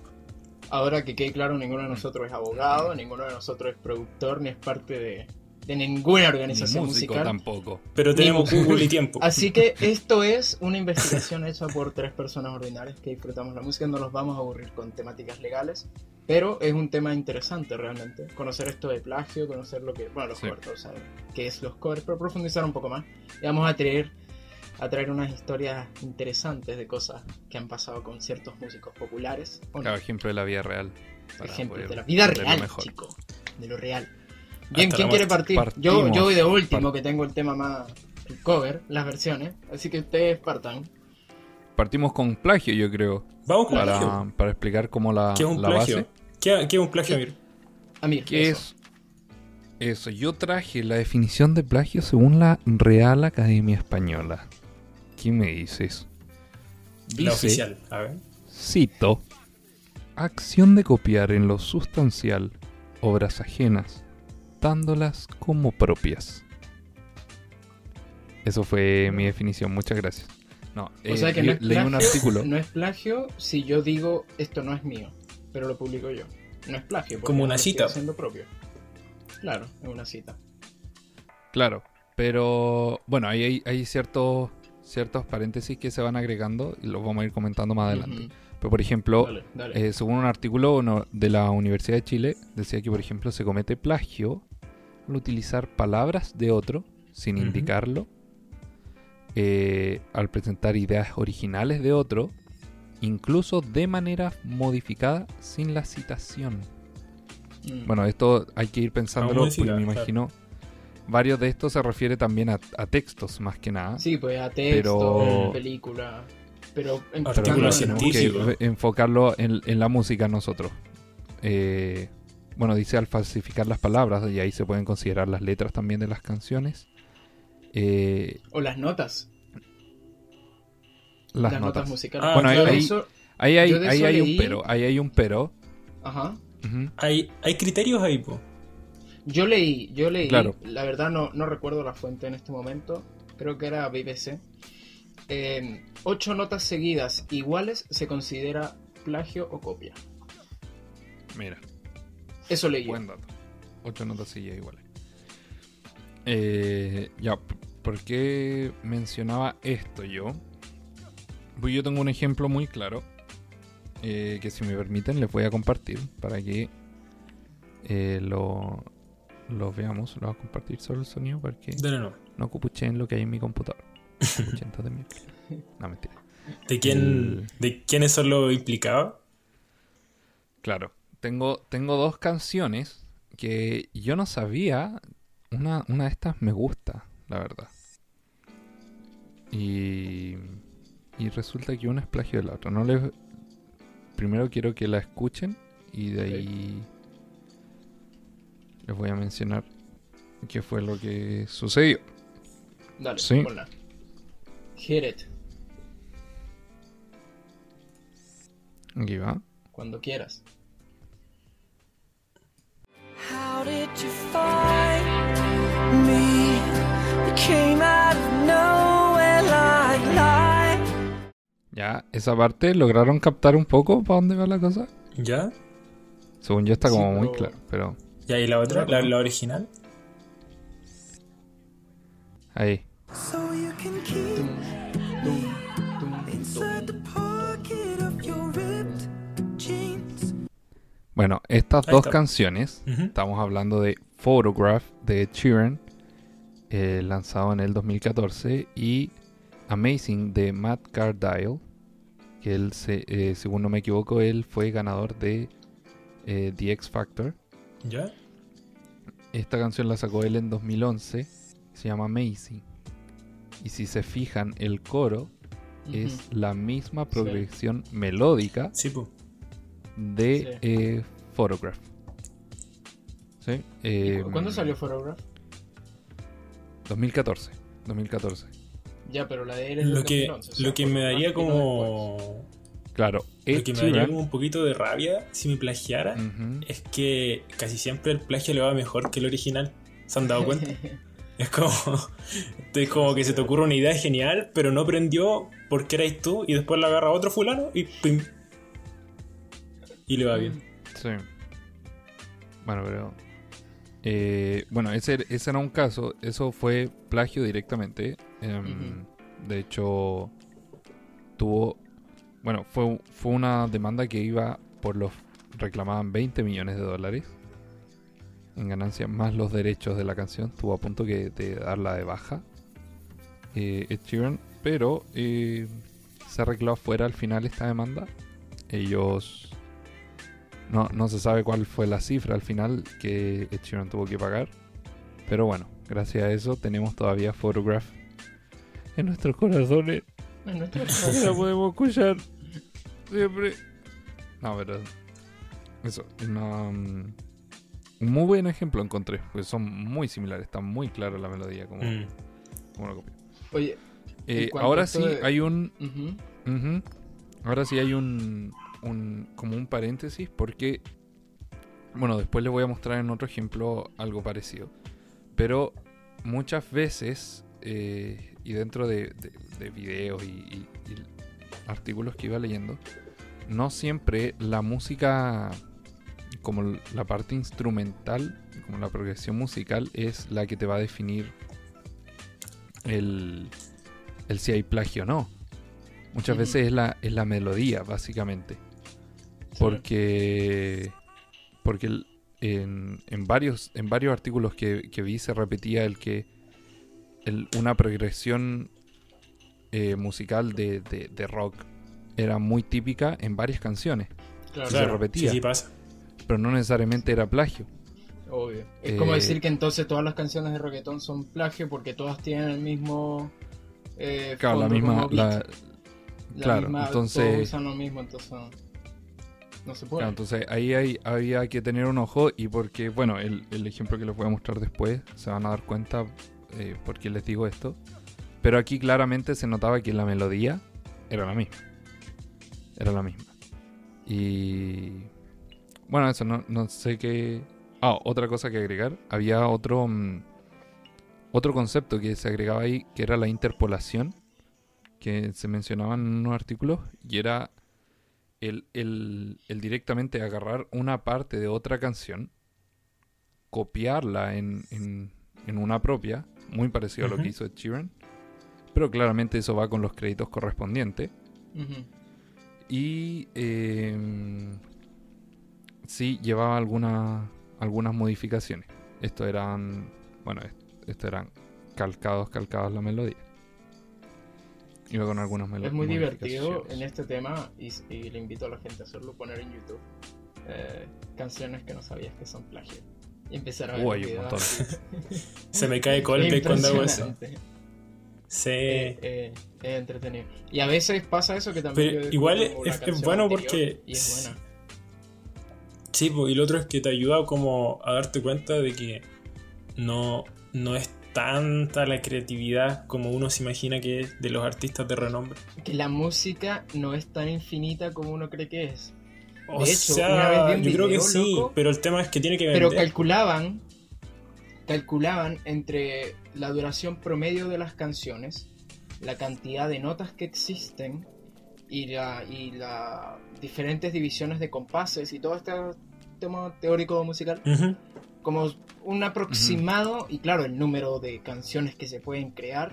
Speaker 2: Ahora que quede claro, ninguno de nosotros es abogado, ninguno de nosotros es productor, ni es parte de, de ninguna
Speaker 1: Ni
Speaker 2: organización
Speaker 1: músico
Speaker 2: musical.
Speaker 1: tampoco.
Speaker 3: Pero tenemos. Google y tiempo. <laughs>
Speaker 2: Así que esto es una investigación hecha por tres personas ordinarias que disfrutamos la música. No los vamos a aburrir con temáticas legales, pero es un tema interesante realmente. Conocer esto de plagio, conocer lo que. Bueno, los
Speaker 1: Sí.
Speaker 2: covers, o sea, qué es los covers, pero profundizar un poco más. Y vamos a traer, a traer unas historias interesantes de cosas que han pasado con ciertos músicos populares. no.
Speaker 1: Claro, ejemplo de la vida real. para poder
Speaker 2: de la vida real,
Speaker 1: mejor.
Speaker 2: chico. De lo real. Bien,
Speaker 3: Hasta
Speaker 2: ¿quién quiere partir? Yo,
Speaker 1: Partimos.
Speaker 2: yo voy de último, que tengo el tema más el cover, las versiones. Así que ustedes partan.
Speaker 1: Partimos con plagio, yo creo,
Speaker 3: Vamos con plagio.
Speaker 1: para, para explicar cómo la,
Speaker 3: ¿Qué es un
Speaker 1: la
Speaker 3: plagio?
Speaker 1: base.
Speaker 3: ¿Qué, qué es un plagio, Amir?
Speaker 2: Amir,
Speaker 1: ¿Qué
Speaker 2: eso.
Speaker 1: es eso? Yo traje la definición de plagio según la Real Academia Española. ¿Qué me dices?
Speaker 3: La
Speaker 1: Dice,
Speaker 3: oficial. A ver.
Speaker 1: cito, acción de copiar en lo sustancial obras ajenas, dándolas como propias. Eso fue mi definición, muchas gracias. No,
Speaker 2: O
Speaker 1: eh,
Speaker 2: sea que
Speaker 1: le-
Speaker 2: no es,
Speaker 1: leí
Speaker 2: plagio,
Speaker 1: un artículo.
Speaker 2: no es plagio si yo digo esto no es mío, pero lo publico yo. No es plagio. porque
Speaker 3: Como una
Speaker 2: no lo estoy
Speaker 3: cita.
Speaker 2: haciendo propio. Claro, es una cita.
Speaker 1: Claro, pero bueno, ahí hay, hay ciertos, ciertos paréntesis que se van agregando y los vamos a ir comentando más adelante. Pero por ejemplo,
Speaker 2: Dale, dale.
Speaker 1: eh, según un artículo de la Universidad de Chile, decía que por ejemplo se comete plagio al utilizar palabras de otro sin indicarlo, eh, al presentar ideas originales de otro, incluso de manera modificada sin la citación.
Speaker 2: Mm.
Speaker 1: Bueno, esto hay que ir pensándolo porque me
Speaker 3: claro.
Speaker 1: Varios de estos se refiere también a, a textos más que nada.
Speaker 2: Sí, pues a texto,
Speaker 1: Pero-
Speaker 2: película. Pero
Speaker 1: Pero
Speaker 2: en
Speaker 1: tenemos
Speaker 3: científico.
Speaker 1: que enfocarlo en, en la música nosotros. Eh, bueno, dice al falsificar las palabras y ahí se pueden considerar las letras también de las canciones. Eh,
Speaker 2: O las notas.
Speaker 1: las,
Speaker 2: Las, notas.
Speaker 1: notas.
Speaker 2: musicales.
Speaker 3: Ah,
Speaker 1: Bueno, ahí-
Speaker 2: Yo de
Speaker 1: ahí-
Speaker 2: eso-
Speaker 1: Ahí hay, ahí hay un pero, ahí hay un pero.
Speaker 2: Ajá.
Speaker 3: Hay, hay criterios ahí, po.
Speaker 2: Yo leí, yo leí,
Speaker 1: Claro.
Speaker 2: la verdad no, no recuerdo la fuente en este momento, creo que era BBC. Eh, ocho notas seguidas iguales se considera plagio o copia.
Speaker 1: Mira.
Speaker 2: Eso leí. yo.
Speaker 1: Buen dato. Ocho notas seguidas iguales. Eh, ya, ¿por qué mencionaba esto yo? Pues yo tengo un ejemplo muy claro eh, que si me permiten les voy a compartir para que eh, lo, lo veamos. Lo voy a compartir solo el sonido porque
Speaker 3: Dale, no.
Speaker 1: no cupuchen lo que hay en mi computador. De. No, mentira.
Speaker 3: ¿De, quién,
Speaker 1: El-
Speaker 3: ¿De quiénes son los implicados?
Speaker 1: Claro, tengo, tengo dos canciones que yo no sabía. Una, una de estas me gusta, la verdad. Y, y resulta que una es plagio de la otra. No les, primero quiero que la escuchen y de ahí les voy a mencionar qué fue lo que sucedió.
Speaker 2: Dale,
Speaker 1: Sí.
Speaker 2: ponla. Hit it,
Speaker 1: Aquí va.
Speaker 2: cuando quieras.
Speaker 4: How did you find me? You came out of nowhere like light.
Speaker 1: Ya, esa parte lograron captar un poco para dónde va la cosa.
Speaker 3: ¿Ya?
Speaker 1: Según yo está
Speaker 2: Sí,
Speaker 1: como muy claro, pero
Speaker 3: ¿Y ahí la otra? ¿La, la original?
Speaker 1: ahí. Bueno, estas dos canciones, estamos hablando de Photograph de Sheeran, eh, lanzado en el 2014, y Amazing de Matt Cardile, que él, se- eh, según no me equivoco, él fue ganador de eh, The X Factor.
Speaker 3: ¿Ya?
Speaker 1: Esta canción la sacó él en 2011, se llama Amazing. Y si se fijan, el coro es la misma progresión melódica
Speaker 3: Sí,
Speaker 1: de
Speaker 2: Sí.
Speaker 1: eh, Photograph. ¿Sí? Eh,
Speaker 2: ¿Cu- ¿Cuándo salió Photograph?
Speaker 1: 2014. 2014.
Speaker 2: Ya, pero la de él es
Speaker 3: Lo que,
Speaker 2: 2011, o sea,
Speaker 3: lo que me daría como.
Speaker 1: Claro,
Speaker 3: Lo
Speaker 1: Ed
Speaker 3: que me daría como un poquito de rabia si me plagiara es que casi siempre el plagio le va mejor que el original. ¿Se han dado cuenta? <laughs> Es como, es como que se te ocurre una idea genial, pero no prendió porque erais tú y después la agarra otro fulano y pim. Y le va bien.
Speaker 1: Sí. Bueno, pero. eh, bueno, ese, ese era un caso. Eso fue plagio directamente. em, De hecho, tuvo. Bueno, fue, fue una demanda que iba por los. Reclamaban 20 millones de dólares en ganancia, más los derechos de la canción. Estuvo a punto que de darla de baja. eh, Ed Sheeran, pero eh, se arregló afuera al final esta demanda. Ellos no, no se sabe cuál fue la cifra al final que Ed Sheeran tuvo que pagar. Pero bueno, gracias a eso tenemos todavía Photograph en nuestros corazones.
Speaker 2: En
Speaker 1: la podemos escuchar siempre. No, pero eso, una, um, un muy buen ejemplo encontré, porque son muy similares, está muy clara la melodía como,
Speaker 3: Mm.
Speaker 1: como lo copié.
Speaker 2: Oye,
Speaker 1: Eh, ahora sí
Speaker 2: de-
Speaker 1: hay un. Ahora sí hay un, un- como un paréntesis porque bueno, después les voy a mostrar en otro ejemplo algo parecido. Pero muchas veces eh, y dentro de, de- de videos y, y- y artículos que iba leyendo, no siempre la música como la parte instrumental, como la progresión musical es la que te va a definir el, el si hay plagio o no. Muchas veces es la, es la melodía, básicamente. Porque. Porque en, en varios, en varios artículos que, que vi se repetía el que el- una progresión eh, musical de, de- de rock era muy típica en varias canciones,
Speaker 2: Claro,
Speaker 1: se repetía.
Speaker 3: Sí, sí pasa.
Speaker 1: pero no necesariamente era plagio.
Speaker 2: obvio. Es
Speaker 1: Eh,
Speaker 2: como decir que entonces todas las canciones de reggaetón son plagio porque todas tienen el mismo. Eh,
Speaker 1: Claro, la misma.
Speaker 2: como beat.
Speaker 1: la-
Speaker 2: La
Speaker 1: claro,
Speaker 2: misma-
Speaker 1: entonces-
Speaker 2: Todos usan lo mismo, entonces. No se puede.
Speaker 1: Claro, entonces ahí hay, había que tener un ojo y porque, bueno, el, el ejemplo que les voy a mostrar después se van a dar cuenta eh, por qué les digo esto. Pero aquí claramente se notaba que la melodía era la misma. Era la misma. Y... Bueno, eso, no, no sé qué... Ah, otra cosa que agregar. Había otro... mm, otro concepto que se agregaba ahí, que era la interpolación, que se mencionaba en unos artículos, y era el, el- el directamente agarrar una parte de otra canción, copiarla en, en- en una propia, muy parecido a lo que hizo Ed Sheeran, pero claramente eso va con los créditos correspondientes. Y eh, sí llevaba alguna- algunas modificaciones. Esto eran, bueno, est- esto eran calcados, calcados la melodía. Iba con algunas melodías.
Speaker 2: Es muy divertido en este tema y, y le invito a la gente a hacerlo, poner en YouTube eh, canciones que no sabías que son plagio. Y empezar a ver
Speaker 1: hay un montón. <laughs>
Speaker 3: Se me cae <laughs> Coldplay cuando hago eso. Sí.
Speaker 2: Eh, eh, es entretenido. Y a veces pasa eso que también.
Speaker 3: Pero igual es- bueno porque-
Speaker 2: Y es buena.
Speaker 3: Sí, po, y lo otro es que te ayuda como a darte cuenta de que no, no es tanta la creatividad como uno se imagina que es de los artistas de renombre.
Speaker 2: Que la música no es tan infinita como uno cree que es.
Speaker 3: O
Speaker 2: hecho,
Speaker 3: sea,
Speaker 2: una vez vi un
Speaker 3: yo creo que sí,
Speaker 2: loco,
Speaker 3: pero el tema es que tiene que
Speaker 2: Pero
Speaker 3: vender.
Speaker 2: calculaban, calculaban entre la duración promedio de las canciones, la cantidad de notas que existen y la y las diferentes divisiones de compases y todas estas tema teórico musical, como un aproximado, y claro, el número de canciones que se pueden crear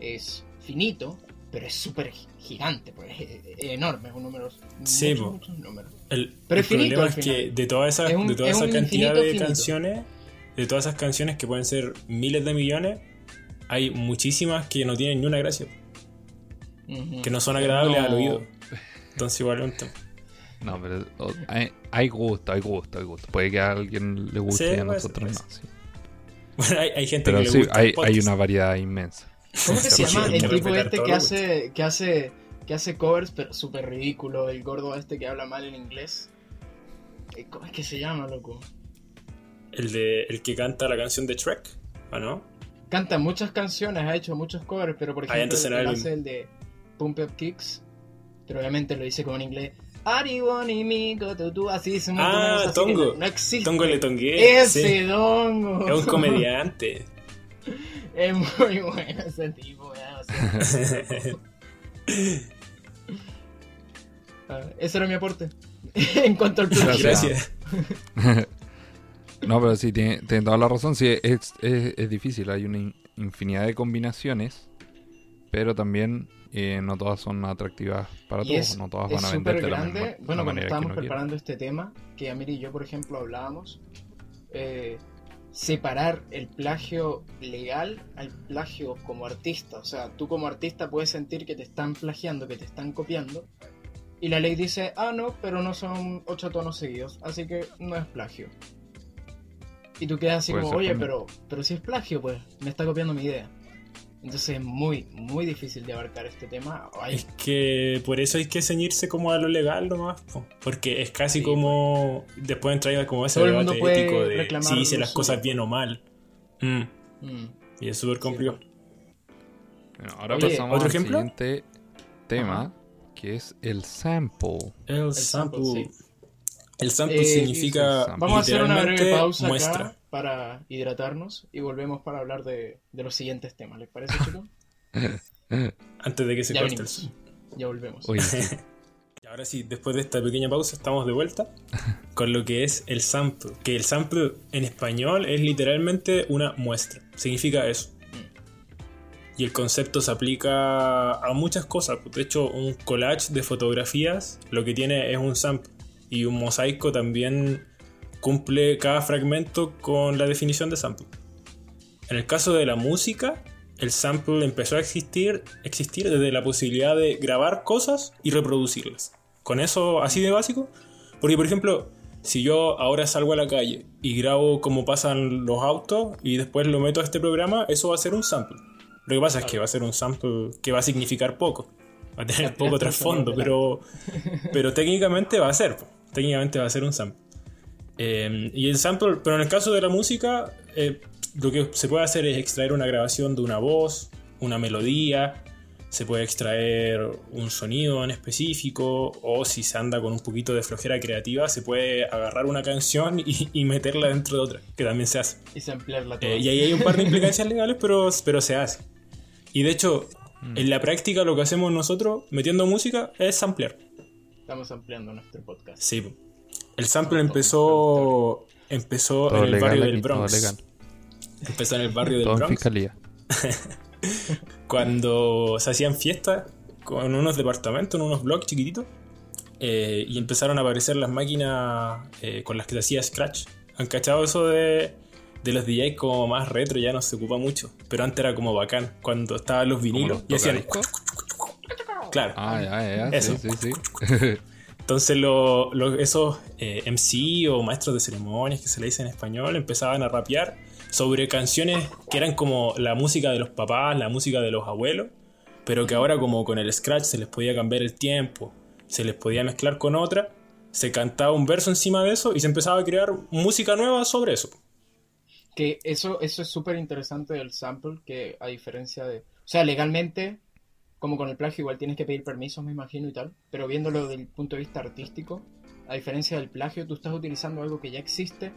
Speaker 2: es finito, pero es súper gi- gigante, pues es, enorme, es un número.
Speaker 3: Sí,
Speaker 2: muchos, números.
Speaker 3: El,
Speaker 2: Pero
Speaker 3: el
Speaker 2: es finito
Speaker 3: problema es que de toda esa,
Speaker 2: Es un-
Speaker 3: de toda
Speaker 2: es
Speaker 3: esa cantidad de
Speaker 2: finito.
Speaker 3: canciones, de todas esas canciones que pueden ser miles de millones, hay muchísimas que no tienen ni una gracia, que no son agradables
Speaker 1: No.
Speaker 3: al oído. Entonces igual un tema.
Speaker 1: No, pero hay, hay gusto, hay gusto, hay gusto. Puede que a alguien le guste
Speaker 3: Sí,
Speaker 1: y a
Speaker 3: ser,
Speaker 1: nosotros no. sí. <laughs>
Speaker 3: Bueno, hay, hay gente
Speaker 1: Pero
Speaker 3: que le
Speaker 1: sí,
Speaker 3: gusta
Speaker 1: hay, hay una variedad inmensa.
Speaker 2: ¿Cómo que <laughs> se llama el tipo este que hace, que hace que hace covers pero súper ridículo? El gordo este que habla mal en inglés. Eh, ¿Cómo es que se llama, loco?
Speaker 3: El, de, el que canta la canción de Shrek, ¿o no?
Speaker 2: Canta muchas canciones, ha hecho muchos covers, pero por
Speaker 3: Ah,
Speaker 2: ejemplo
Speaker 3: no el
Speaker 2: hace el de Pump Up Kicks, pero obviamente lo dice como en inglés. Ari wani mi do", así
Speaker 3: Ah,
Speaker 2: así
Speaker 3: Tongo.
Speaker 2: No, no existe.
Speaker 3: Tongo le tongué.
Speaker 2: Ese
Speaker 3: sí.
Speaker 2: dongo.
Speaker 3: Es un comediante. <laughs>
Speaker 2: Es muy bueno ese tipo, weón, o sea, <laughs> ah, ese era mi aporte. <laughs> en cuanto al.
Speaker 1: Gracias. No, pero sí, tiene, tiene toda la razón. Sí, es, es, es difícil. Hay una in- infinidad de combinaciones, pero también eh, no todas son atractivas para todos.
Speaker 2: es,
Speaker 1: no todas van a vender de la, misma,
Speaker 2: bueno,
Speaker 1: la
Speaker 2: cuando estábamos
Speaker 1: quiere.
Speaker 2: preparando este tema, que Amir y yo, por ejemplo, hablábamos, eh, separar el plagio legal al plagio como artista. O sea, tú como artista puedes sentir que te están plagiando, que te están copiando. Y la ley dice, ah, no, pero no son ocho tonos seguidos, así que no es plagio. Y tú quedas así
Speaker 1: Puede
Speaker 2: como, oye, pero, pero si es plagio, pues, me está copiando mi idea. Entonces es muy, muy difícil de abarcar este tema.
Speaker 3: Es que por eso hay que ceñirse como a lo legal nomás, po. porque es casi
Speaker 2: Sí,
Speaker 3: como después entrar como ese
Speaker 2: Todo
Speaker 3: debate ético de si hice las cosas
Speaker 2: suyo.
Speaker 3: bien o mal. Mm,
Speaker 2: Mm.
Speaker 3: y es súper complicado.
Speaker 1: Bueno, ahora
Speaker 2: Oye,
Speaker 1: pasamos
Speaker 3: ¿otro
Speaker 1: al
Speaker 3: ejemplo?
Speaker 1: siguiente tema, que es el sample.
Speaker 3: El,
Speaker 2: sample,
Speaker 3: sample.
Speaker 2: sí.
Speaker 3: El sample
Speaker 2: Eh,
Speaker 3: significa
Speaker 1: sample.
Speaker 2: Vamos a hacer una breve
Speaker 3: literalmente
Speaker 2: pausa
Speaker 3: muestra.
Speaker 2: acá para hidratarnos y volvemos para hablar de, de los siguientes temas. ¿Les parece, <laughs> chicos?
Speaker 3: Antes de que se
Speaker 2: ya
Speaker 3: corte el
Speaker 2: venimos.
Speaker 3: son.
Speaker 2: Ya volvemos. <laughs>
Speaker 3: Ahora sí, después de esta pequeña pausa, estamos de vuelta <laughs> con lo que es el sample. Que el sample en español es literalmente una muestra. Significa eso. Y el concepto se aplica a muchas cosas. De hecho, un collage de fotografías lo que tiene es un sample. Y un mosaico también cumple cada fragmento con la definición de sample. En el caso de la música, el sample empezó a existir, existir desde la posibilidad de grabar cosas y reproducirlas. Con eso así de básico. Porque, por ejemplo, si yo ahora salgo a la calle y grabo cómo pasan los autos y después lo meto a este programa, eso va a ser un sample. Lo que pasa es que va a ser un sample que va a significar poco. Va a tener poco <laughs> trasfondo, pero, pero técnicamente va a ser. Técnicamente va a ser un sample. Eh, y el sample, pero en el caso de la música, eh, lo que se puede hacer es extraer una grabación de una voz, una melodía, se puede extraer un sonido en específico, o si se anda con un poquito de flojera creativa, se puede agarrar una canción y, y meterla dentro de otra, que también se hace.
Speaker 2: Y samplearla toda.
Speaker 3: Eh, y ahí hay un par de implicancias legales, pero, pero se hace. Y de hecho, en la práctica lo que hacemos nosotros metiendo música es samplear.
Speaker 2: Estamos ampliando nuestro podcast.
Speaker 3: Sí. El sample
Speaker 2: Todo
Speaker 3: empezó empezó
Speaker 1: todo
Speaker 3: en el barrio del Bronx. Empezó en el barrio del
Speaker 1: Todo en
Speaker 3: Bronx
Speaker 1: fiscalía. <laughs>
Speaker 3: cuando se hacían fiestas con unos departamentos, en unos blogs chiquititos. eh, y empezaron a aparecer las máquinas eh, con las que se hacía Scratch. ¿Han cachado eso de, de los DJs como más retro? Ya no se ocupa mucho. Pero antes era como bacán. Cuando estaban los vinilos y hacían. Claro.
Speaker 1: Ah, ya, ya,
Speaker 3: Eso.
Speaker 1: sí, sí, sí. <laughs>
Speaker 3: Entonces lo- esos eh, MC o maestros de ceremonias que se le dice en español empezaban a rapear sobre canciones que eran como la música de los papás, la música de los abuelos, pero que ahora como con el scratch se les podía cambiar el tiempo, se les podía mezclar con otra, se cantaba un verso encima de eso y se empezaba a crear música nueva sobre eso.
Speaker 2: Que eso, eso es súper interesante del sample, que a diferencia de... O sea, legalmente, como con el plagio, igual tienes que pedir permisos, me imagino, y tal. Pero viéndolo desde el punto de vista artístico, a diferencia del plagio, tú estás utilizando algo que ya existe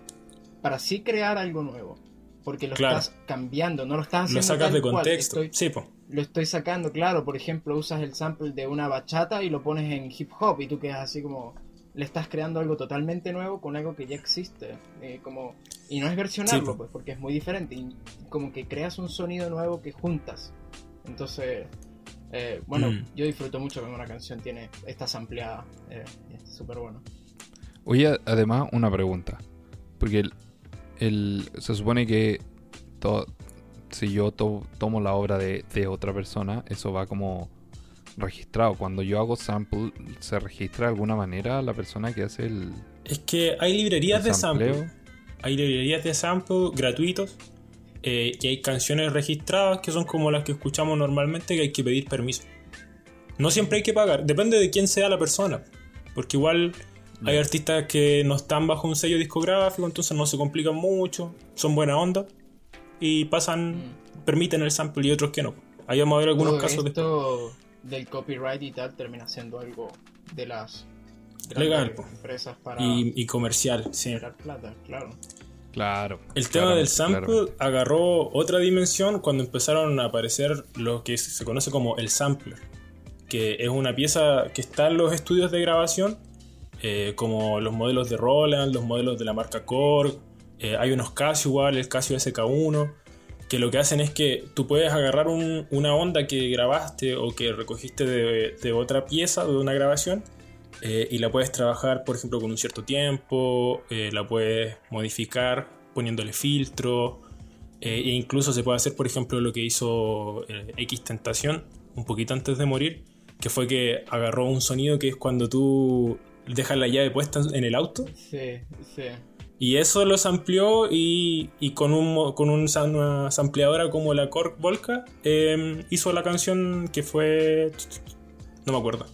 Speaker 2: para sí crear algo nuevo. Porque lo
Speaker 3: Claro.
Speaker 2: estás cambiando, no lo estás haciendo
Speaker 3: Lo sacas
Speaker 2: tal
Speaker 3: de contexto.
Speaker 2: Estoy-
Speaker 3: Sí, po.
Speaker 2: lo estoy sacando, claro. Por ejemplo, usas el sample de una bachata y lo pones en hip hop y tú quedas así como... le estás creando algo totalmente nuevo con algo que ya existe. eh, como, y no es versionarlo,
Speaker 3: Sí,
Speaker 2: pues, porque es muy diferente. Y como que creas un sonido nuevo que juntas. Entonces, eh, bueno,
Speaker 3: Mm.
Speaker 2: yo disfruto mucho cuando una canción tiene esta ampliada. Eh, es súper bueno.
Speaker 1: Oye, a- además, una pregunta. Porque el, el- se supone que to- si yo to- tomo la obra de, de otra persona, eso va como registrado. Cuando yo hago sample, ¿se registra de alguna manera la persona que hace el,
Speaker 3: Es que hay librerías
Speaker 1: el
Speaker 3: de sample.
Speaker 1: sampleo?
Speaker 3: Hay librerías de sample gratuitos. Eh, y hay canciones registradas que son como las que escuchamos normalmente que hay que pedir permiso. No siempre hay que pagar, depende de quién sea la persona. Porque igual hay artistas que no están bajo un sello discográfico, entonces no se complican mucho, son buena onda y pasan, permiten el sample y otros que no. Ahí vamos a ver algunos
Speaker 2: Todo
Speaker 3: casos de
Speaker 2: del copyright y tal termina siendo algo de las
Speaker 3: Legal,
Speaker 2: empresas para
Speaker 3: y, y comercial, sí.
Speaker 2: plata, claro.
Speaker 1: Claro.
Speaker 3: El tema del sample
Speaker 1: claramente.
Speaker 3: agarró otra dimensión cuando empezaron a aparecer lo que se conoce como el sampler, que es una pieza que está en los estudios de grabación, eh, como los modelos de Roland, los modelos de la marca Korg, eh, hay unos Casio igual, el Casio SK1, que lo que hacen es que tú puedes agarrar un- una onda que grabaste o que recogiste de, de otra pieza, de una grabación, eh, y la puedes trabajar, por ejemplo, con un cierto tiempo, eh, la puedes modificar poniéndole filtro, eh, e incluso se puede hacer, por ejemplo, lo que hizo X Tentación un poquito antes de morir, que fue que agarró un sonido que es cuando tú dejas la llave puesta en el auto,
Speaker 2: Sí, sí.
Speaker 3: y eso lo amplió y, y con, un, con un una sampleadora como la Korg Volca eh, hizo la canción que fue... No me acuerdo.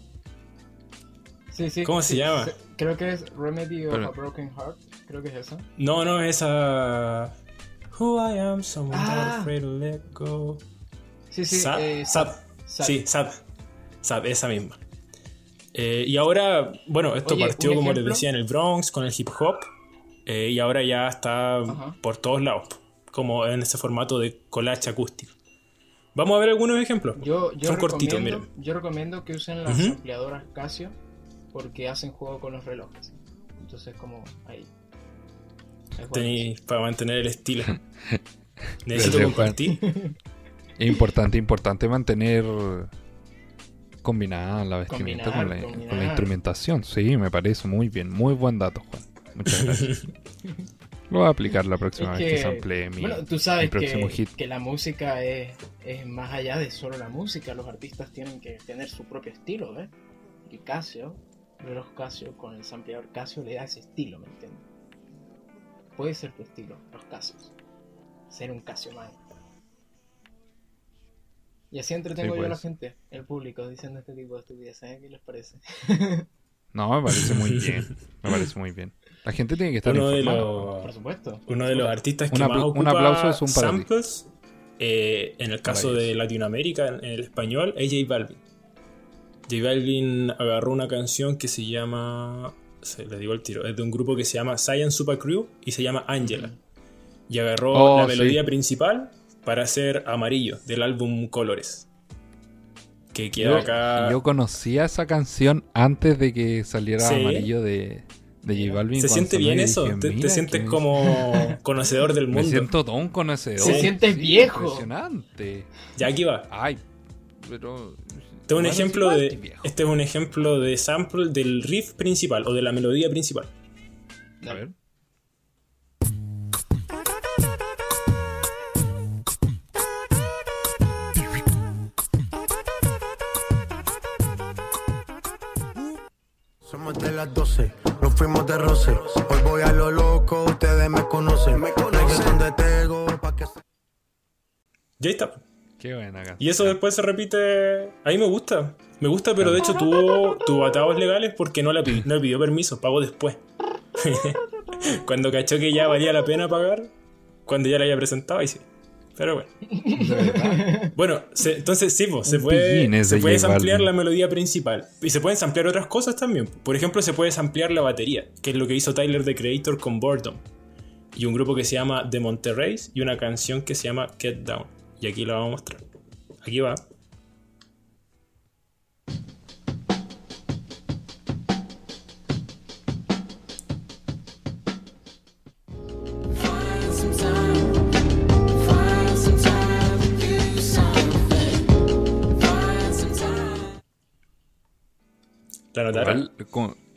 Speaker 2: Sí, sí,
Speaker 3: ¿Cómo se llama?
Speaker 2: Creo que es Remedy of
Speaker 1: Pero-
Speaker 2: a Broken Heart. Creo que es esa.
Speaker 3: No, no, esa. Who I am, someone
Speaker 2: Ah.
Speaker 3: not afraid to let go.
Speaker 2: Sí, sí.
Speaker 3: Sad,
Speaker 2: eh,
Speaker 3: sad.
Speaker 2: Sad.
Speaker 3: Sí, sad. Sad, esa misma. Eh, y ahora, bueno, esto
Speaker 2: Oye,
Speaker 3: partió,
Speaker 2: ¿un
Speaker 3: como les decía, en el Bronx con el hip hop. eh, y ahora ya está
Speaker 2: Ajá.
Speaker 3: por todos lados. Como en ese formato de collage acústico. Vamos a ver algunos ejemplos.
Speaker 2: Yo, yo,
Speaker 3: Son cortitos, miren.
Speaker 2: yo recomiendo que usen las
Speaker 3: Ujú.
Speaker 2: ampliadoras Casio porque hacen juego con los relojes. Entonces, como ahí.
Speaker 3: Tenéis para mantener el estilo. <laughs> Necesito compartir.
Speaker 1: Es importante, importante mantener combinada la vestimenta
Speaker 2: Combinar,
Speaker 1: con, la, con
Speaker 2: combinar.
Speaker 1: la instrumentación. Sí, me parece muy bien. Muy buen dato, Juan. Muchas gracias. <laughs> Lo voy a aplicar la próxima
Speaker 2: Es
Speaker 1: vez que
Speaker 2: que,
Speaker 1: samplee mi,
Speaker 2: bueno, tú
Speaker 1: mi
Speaker 2: sabes
Speaker 1: próximo
Speaker 2: que,
Speaker 1: hit.
Speaker 2: que la música es, es más allá de solo la música. Los artistas tienen que tener su propio estilo, ¿ves? Y Casio, reloj Casio con el sampleador Casio le da ese estilo, ¿me entiendes? Puede ser tu estilo, los Casios. Ser un Casio man. Y así entretengo
Speaker 1: Sí,
Speaker 2: yo a la
Speaker 1: pues.
Speaker 2: gente, el público, diciendo este tipo de estupideces. ¿eh? ¿Qué les parece? <laughs>
Speaker 1: No, me parece muy bien. Me parece muy bien. La gente tiene que estar
Speaker 3: Uno de
Speaker 1: informada.
Speaker 3: los.
Speaker 2: Por supuesto.
Speaker 3: Uno de los artistas que más
Speaker 1: apl- un
Speaker 3: ocupa
Speaker 1: aplauso es un
Speaker 3: samples, eh, en el caso de. Latinoamérica, en, en el español, es J Balvin. J Balvin agarró una canción que se llama, se le digo el tiro, es de un grupo que se llama Science Super Crew y se llama Angela. Y agarró
Speaker 1: Oh,
Speaker 3: la
Speaker 1: sí.
Speaker 3: melodía principal para hacer Amarillo del álbum Colores. Que queda
Speaker 1: Yo,
Speaker 3: acá.
Speaker 1: yo conocía esa canción antes de que saliera
Speaker 3: Sí.
Speaker 1: Amarillo de, de J Balvin.
Speaker 3: ¿Se siente bien eso?
Speaker 1: dije,
Speaker 3: ¿Te, te
Speaker 1: "Mira,
Speaker 3: sientes
Speaker 1: que-
Speaker 3: como <laughs> conocedor del
Speaker 1: Me
Speaker 3: mundo?
Speaker 1: siento todo un conocedor.
Speaker 2: Se siente viejo.
Speaker 1: Impresionante.
Speaker 3: Ya aquí va.
Speaker 1: Ay, pero...
Speaker 3: Este es un ejemplo de.
Speaker 1: viejo.
Speaker 3: Este es un ejemplo de sample del riff principal o de la melodía principal.
Speaker 1: A ver.
Speaker 5: Somos de las 12, nos fuimos de roce. Hoy voy a lo loco, ustedes me conocen. Me conocen de Tego, pa' que se-
Speaker 3: Ya está.
Speaker 1: Qué buena canción.
Speaker 3: Y eso después se repite. A mí me gusta. Me gusta, pero de hecho tuvo, tuvo atados legales porque no le, pi- no le pidió permiso, pagó después. <laughs> cuando cachó que ya valía la pena pagar, cuando ya la había presentado, ahí sí. Pero bueno.
Speaker 1: De verdad.
Speaker 3: Bueno, se- entonces sí, pues, se puede, se puede ampliar la melodía principal. Y se pueden ampliar otras cosas también. Por ejemplo, se puede ampliar la batería, que es lo que hizo Tyler the Creator con Boredom. Y un grupo que se llama The Monterreys y una canción que se llama Get Down. Y aquí lo vamos a mostrar. Aquí va.
Speaker 1: Igual,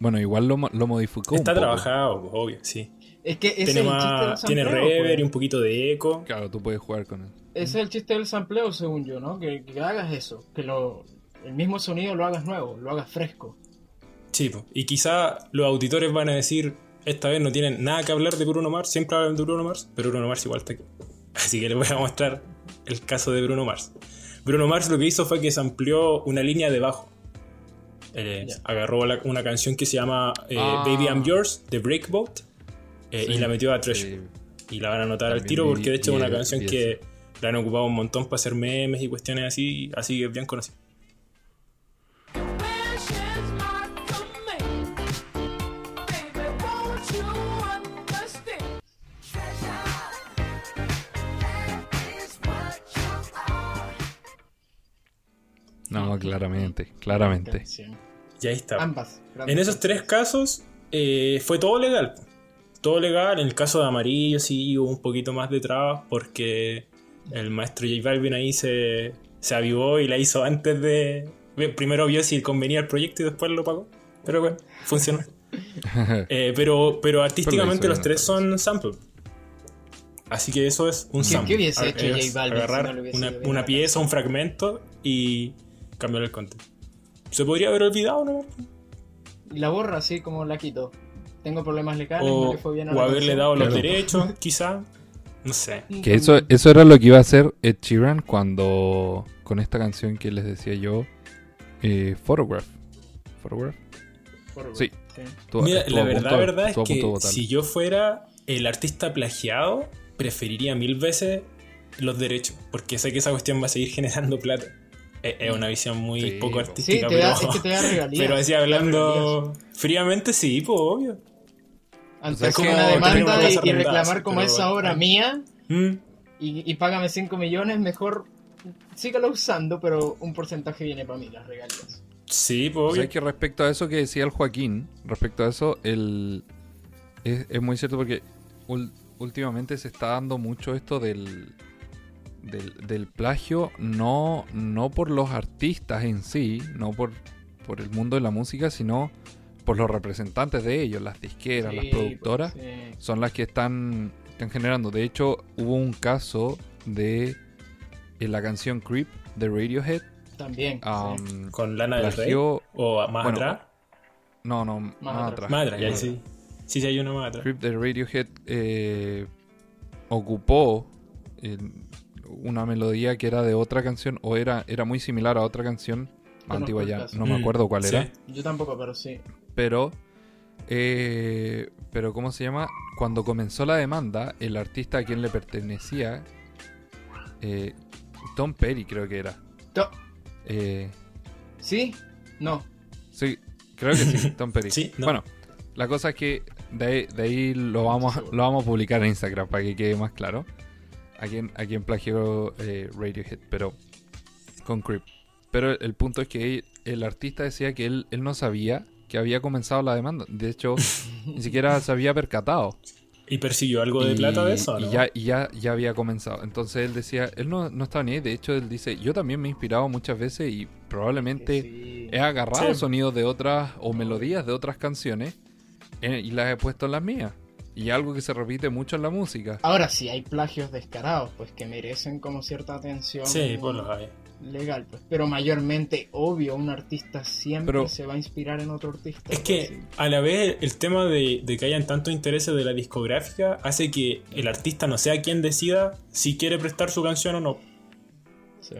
Speaker 1: bueno, igual lo, lo modificó.
Speaker 3: Está
Speaker 1: un poco.
Speaker 3: trabajado, obvio, sí.
Speaker 2: Es que ese
Speaker 3: Tiene,
Speaker 2: es el chiste del
Speaker 3: más, tiene reverb
Speaker 2: pues.
Speaker 3: y un poquito de eco.
Speaker 1: Claro, tú puedes jugar con él.
Speaker 2: Ese es el chiste del sampleo, según yo, ¿no? Que, que hagas eso, que lo, el mismo sonido lo hagas nuevo, lo hagas fresco.
Speaker 3: Sí, po. y quizá los auditores van a decir, esta vez no tienen nada que hablar de Bruno Mars, siempre hablan de Bruno Mars, pero Bruno Mars igual está <laughs> aquí. Así que les voy a mostrar el caso de Bruno Mars. Bruno Mars lo que hizo fue que se amplió una línea de bajo. Eh. Agarró la- una canción que se llama eh,
Speaker 1: Ah.
Speaker 3: Baby I'm Yours de Breakboat eh, y la metió a Treasure.
Speaker 1: sí.
Speaker 3: Y la van a notar al tiro porque de hecho es una canción que la han ocupado un montón para hacer memes y cuestiones así, así que es bien conocida.
Speaker 1: No, claramente, claramente.
Speaker 3: Y ahí está.
Speaker 2: Ambas.
Speaker 3: En esos tres casos eh, fue todo legal. Todo legal. En el caso de Amarillo sí hubo un poquito más de trabas porque el maestro J Balvin ahí se, se avivó y la hizo antes de... Primero vio si convenía el proyecto y después lo pagó. Pero bueno, funcionó. <laughs> Eh, pero, pero artísticamente
Speaker 1: Pero
Speaker 3: los tres son sample. Así que eso es un
Speaker 2: ¿Qué-
Speaker 3: sample.
Speaker 2: qué hubiese hecho J Balvin si
Speaker 3: agarrar
Speaker 2: no le hubiese
Speaker 3: una, una pieza, un fragmento y cambiar el contenido. Se podría haber olvidado, ¿no?
Speaker 2: Y la borra así como la quito. Tengo problemas legales, no
Speaker 3: O,
Speaker 2: le fue bien a
Speaker 3: o
Speaker 2: la
Speaker 3: haberle dado los derechos, quizá. No sé.
Speaker 1: Que eso, eso era lo que iba a hacer Ed Sheeran cuando. con esta canción que les decía yo. Eh, Photograph. Photograph.
Speaker 2: Por-
Speaker 1: Sí.
Speaker 3: Mira, la verdad,
Speaker 1: punto-
Speaker 3: verdad es que si yo fuera el artista plagiado, preferiría mil veces los derechos. Porque sé que esa cuestión va a seguir <laughs> generando plata. Es, es una visión muy
Speaker 1: Sí,
Speaker 3: poco.
Speaker 2: Sí,
Speaker 3: artística,
Speaker 2: da, es que te da regalías.
Speaker 3: pero así
Speaker 2: te da
Speaker 3: hablando fríamente, sí, pues obvio.
Speaker 2: Antes
Speaker 1: como
Speaker 2: una demanda y, reclamar como esa
Speaker 3: bueno.
Speaker 2: obra mía
Speaker 3: Mm,
Speaker 2: y, y págame 5 millones, mejor sígalo usando, pero un porcentaje viene para mí, las regalías.
Speaker 3: sí, pues
Speaker 1: O sea, que respecto a eso que decía el Joaquín, respecto a eso, el, es, es muy cierto porque ul- últimamente se está dando mucho esto del, del, del plagio, no, no por los artistas en sí, no por, por el mundo de la música, sino por los representantes de ellos, las disqueras, las productoras,
Speaker 2: pues, sí.
Speaker 1: son las que están, están generando. De hecho, hubo un caso de en la canción Creep de Radiohead.
Speaker 2: También. sí.
Speaker 3: Con Lana del Rey. O más
Speaker 1: bueno,
Speaker 3: atrás.
Speaker 1: No, no, más,
Speaker 2: atrás.
Speaker 1: atrás.
Speaker 3: Más atrás, ya
Speaker 1: Eh,
Speaker 3: sí. Sí, sí, hay una más atrás.
Speaker 1: Creep de Radiohead eh, ocupó eh, una melodía que era de otra canción o era, era muy similar a otra canción antigua ya, no me acuerdo cuál
Speaker 3: sí.
Speaker 1: era,
Speaker 2: Yo tampoco, pero sí.
Speaker 1: Pero eh, pero ¿cómo se llama? Cuando comenzó la demanda, el artista a quien le pertenecía, eh, Tom Perry creo que era.
Speaker 2: To-
Speaker 1: Eh,
Speaker 2: ¿Sí? No.
Speaker 1: Sí, creo que sí, <laughs> Tom Perry.
Speaker 3: Sí, no.
Speaker 1: Bueno, la cosa es que de ahí, de ahí lo, vamos, lo vamos a publicar en Instagram para que quede más claro. A quien, a quien plagió eh, Radiohead, pero con Creep. Pero el punto es que él- el artista decía que él, él no sabía que había comenzado la demanda. De hecho, ni <laughs> siquiera se había percatado.
Speaker 3: ¿Y persiguió algo de plata de eso?
Speaker 1: y
Speaker 3: ¿no?
Speaker 1: ya, y ya, ya había comenzado. Entonces él decía, él no, no estaba ni ahí. De hecho, él dice, yo también me he inspirado muchas veces y probablemente
Speaker 2: Sí.
Speaker 1: he agarrado
Speaker 3: Sí.
Speaker 1: sonidos de otras o melodías de otras canciones eh, y las he puesto en las mías. Y algo que se repite mucho en la música.
Speaker 2: Ahora sí, hay plagios descarados, pues que merecen como cierta atención
Speaker 3: Sí, pues los hay.
Speaker 2: Legal, pues. Pero mayormente, obvio, un artista siempre
Speaker 1: Pero-
Speaker 2: se va a inspirar en otro artista.
Speaker 3: Es
Speaker 2: pues,
Speaker 3: que a la vez el tema de, de que hayan tantos intereses de la discográfica hace que el artista no sea quien decida si quiere prestar su canción o no.
Speaker 2: Sí.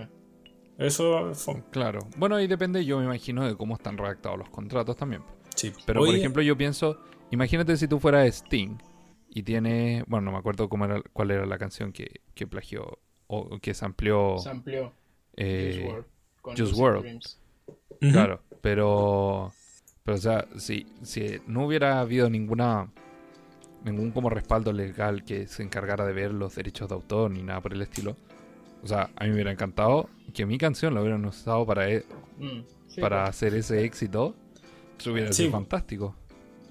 Speaker 3: Eso fue.
Speaker 1: Claro. Bueno, y depende, yo me imagino, de cómo están redactados los contratos también.
Speaker 3: Sí.
Speaker 1: Pero, por ejemplo, yo pienso, imagínate si tú fueras Sting y tiene, bueno, no me acuerdo cómo era, cuál era la canción que, que plagió o que se amplió.
Speaker 2: Se amplió
Speaker 1: eh,
Speaker 2: con. Dreams.
Speaker 3: ujú.
Speaker 1: Claro, pero, pero o sea, si, si no hubiera habido ninguna ningún como respaldo legal que se encargara de ver los derechos de autor ni nada por el estilo, o sea, a mí me hubiera encantado que mi canción la hubieran usado para e-
Speaker 2: Mm, sí,
Speaker 1: para
Speaker 2: pues,
Speaker 1: hacer ese éxito, eso hubiera
Speaker 3: Sí.
Speaker 1: sido fantástico.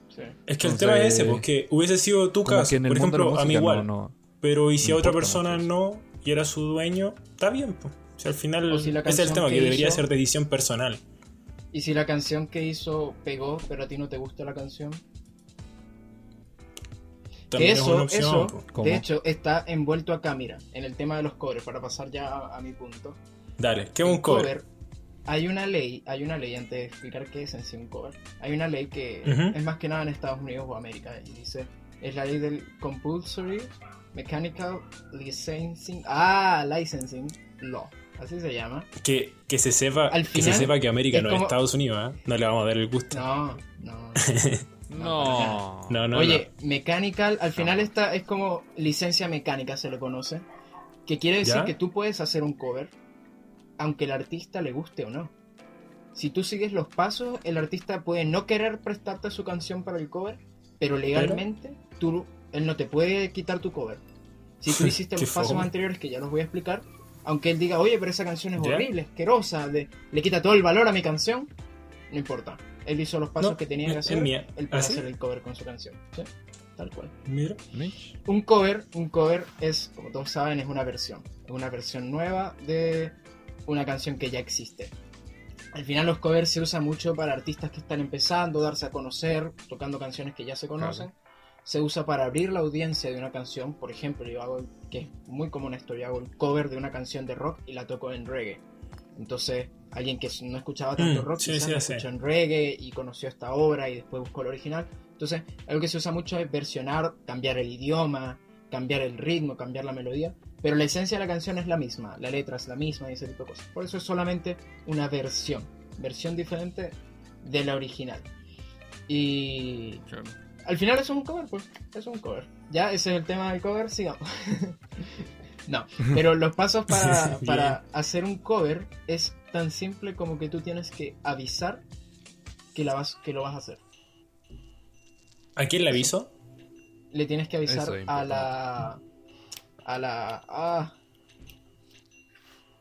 Speaker 2: sí.
Speaker 3: Es que el tema es ese, porque hubiese sido tu caso,
Speaker 1: que en el
Speaker 3: por ejemplo, a mí igual.
Speaker 1: no, no-
Speaker 3: Pero y si a otra persona
Speaker 1: mucho
Speaker 3: no y era su dueño, está bien. pues. Si al final
Speaker 2: O si la
Speaker 3: ese es el tema, que,
Speaker 2: que
Speaker 3: debería
Speaker 2: hizo-
Speaker 3: ser decisión personal.
Speaker 2: ¿Y si la canción que hizo pegó, pero a ti no te gusta la canción?
Speaker 3: También
Speaker 2: que
Speaker 3: es
Speaker 2: eso,
Speaker 3: una opción,
Speaker 2: eso, de hecho, está envuelto acá, mira, en el tema de los covers, para pasar ya a, a mi punto.
Speaker 3: Dale, ¿qué es un cover?
Speaker 2: hay una ley, hay una ley, antes de explicar qué es en sí un cover, hay una ley que es más que nada en Estados Unidos o América, y dice, es la ley del Compulsory Mechanical Licensing, ah, Licensing Law, así se llama.
Speaker 3: Que, que se sepa
Speaker 2: Al
Speaker 3: que se sepa que América
Speaker 2: es
Speaker 3: no
Speaker 2: como-
Speaker 3: es Estados Unidos, ¿eh? No le vamos a dar el gusto.
Speaker 2: No, no. <laughs>
Speaker 1: No.
Speaker 3: No, no,
Speaker 2: Oye, mechanical, al final esta es como licencia mecánica se le conoce, que quiere decir
Speaker 3: ¿Ya?
Speaker 2: que tú puedes hacer un cover aunque el artista le guste o no. Si tú sigues los pasos, el artista puede no querer prestarte su canción para el cover, pero legalmente tú, él no te puede quitar tu cover. Si tú <laughs> hiciste los pasos
Speaker 3: fome.
Speaker 2: anteriores, que ya los voy a explicar, aunque él diga, oye, pero esa canción es
Speaker 3: ¿Ya?
Speaker 2: horrible, asquerosa, de- le quita todo el valor a mi canción, no importa. Él hizo los pasos
Speaker 3: No,
Speaker 2: que tenía que hacer,
Speaker 3: mía.
Speaker 2: él puede
Speaker 3: ¿Ah, sí?
Speaker 2: hacer el cover con su canción. ¿sí? Tal cual.
Speaker 3: Mira.
Speaker 1: Mitch.
Speaker 2: Un cover, un cover es, como todos saben, es una versión. Es una versión nueva de una canción que ya existe. Al final los covers se usan mucho para artistas que están empezando, darse a conocer, tocando canciones que ya se conocen. Se usa para abrir la audiencia de una canción. Por ejemplo, yo hago, que es muy común esto, yo hago el cover de una canción de rock y la toco en reggae. Entonces, alguien que no escuchaba tanto
Speaker 3: Mm,
Speaker 2: rock,
Speaker 3: sí,
Speaker 2: quizás
Speaker 3: sí,
Speaker 2: la
Speaker 3: sí.
Speaker 2: escuchó en reggae y conoció esta obra y después buscó el original. Entonces, algo que se usa mucho es versionar, cambiar el idioma, cambiar el ritmo, cambiar la melodía, pero la esencia de la canción es la misma, la letra es la misma y ese tipo de cosas. Por eso es solamente una versión, versión diferente de la original. Y al final es un cover, pues, es un cover. Ya, ese es el tema del cover, sigamos. <laughs> no, pero los pasos para, <laughs> para hacer un cover es tan simple como que tú tienes que avisar que, la vas, que lo vas a hacer.
Speaker 3: ¿A quién le aviso?
Speaker 2: le tienes que avisar
Speaker 1: Eso es
Speaker 2: a la a la ah,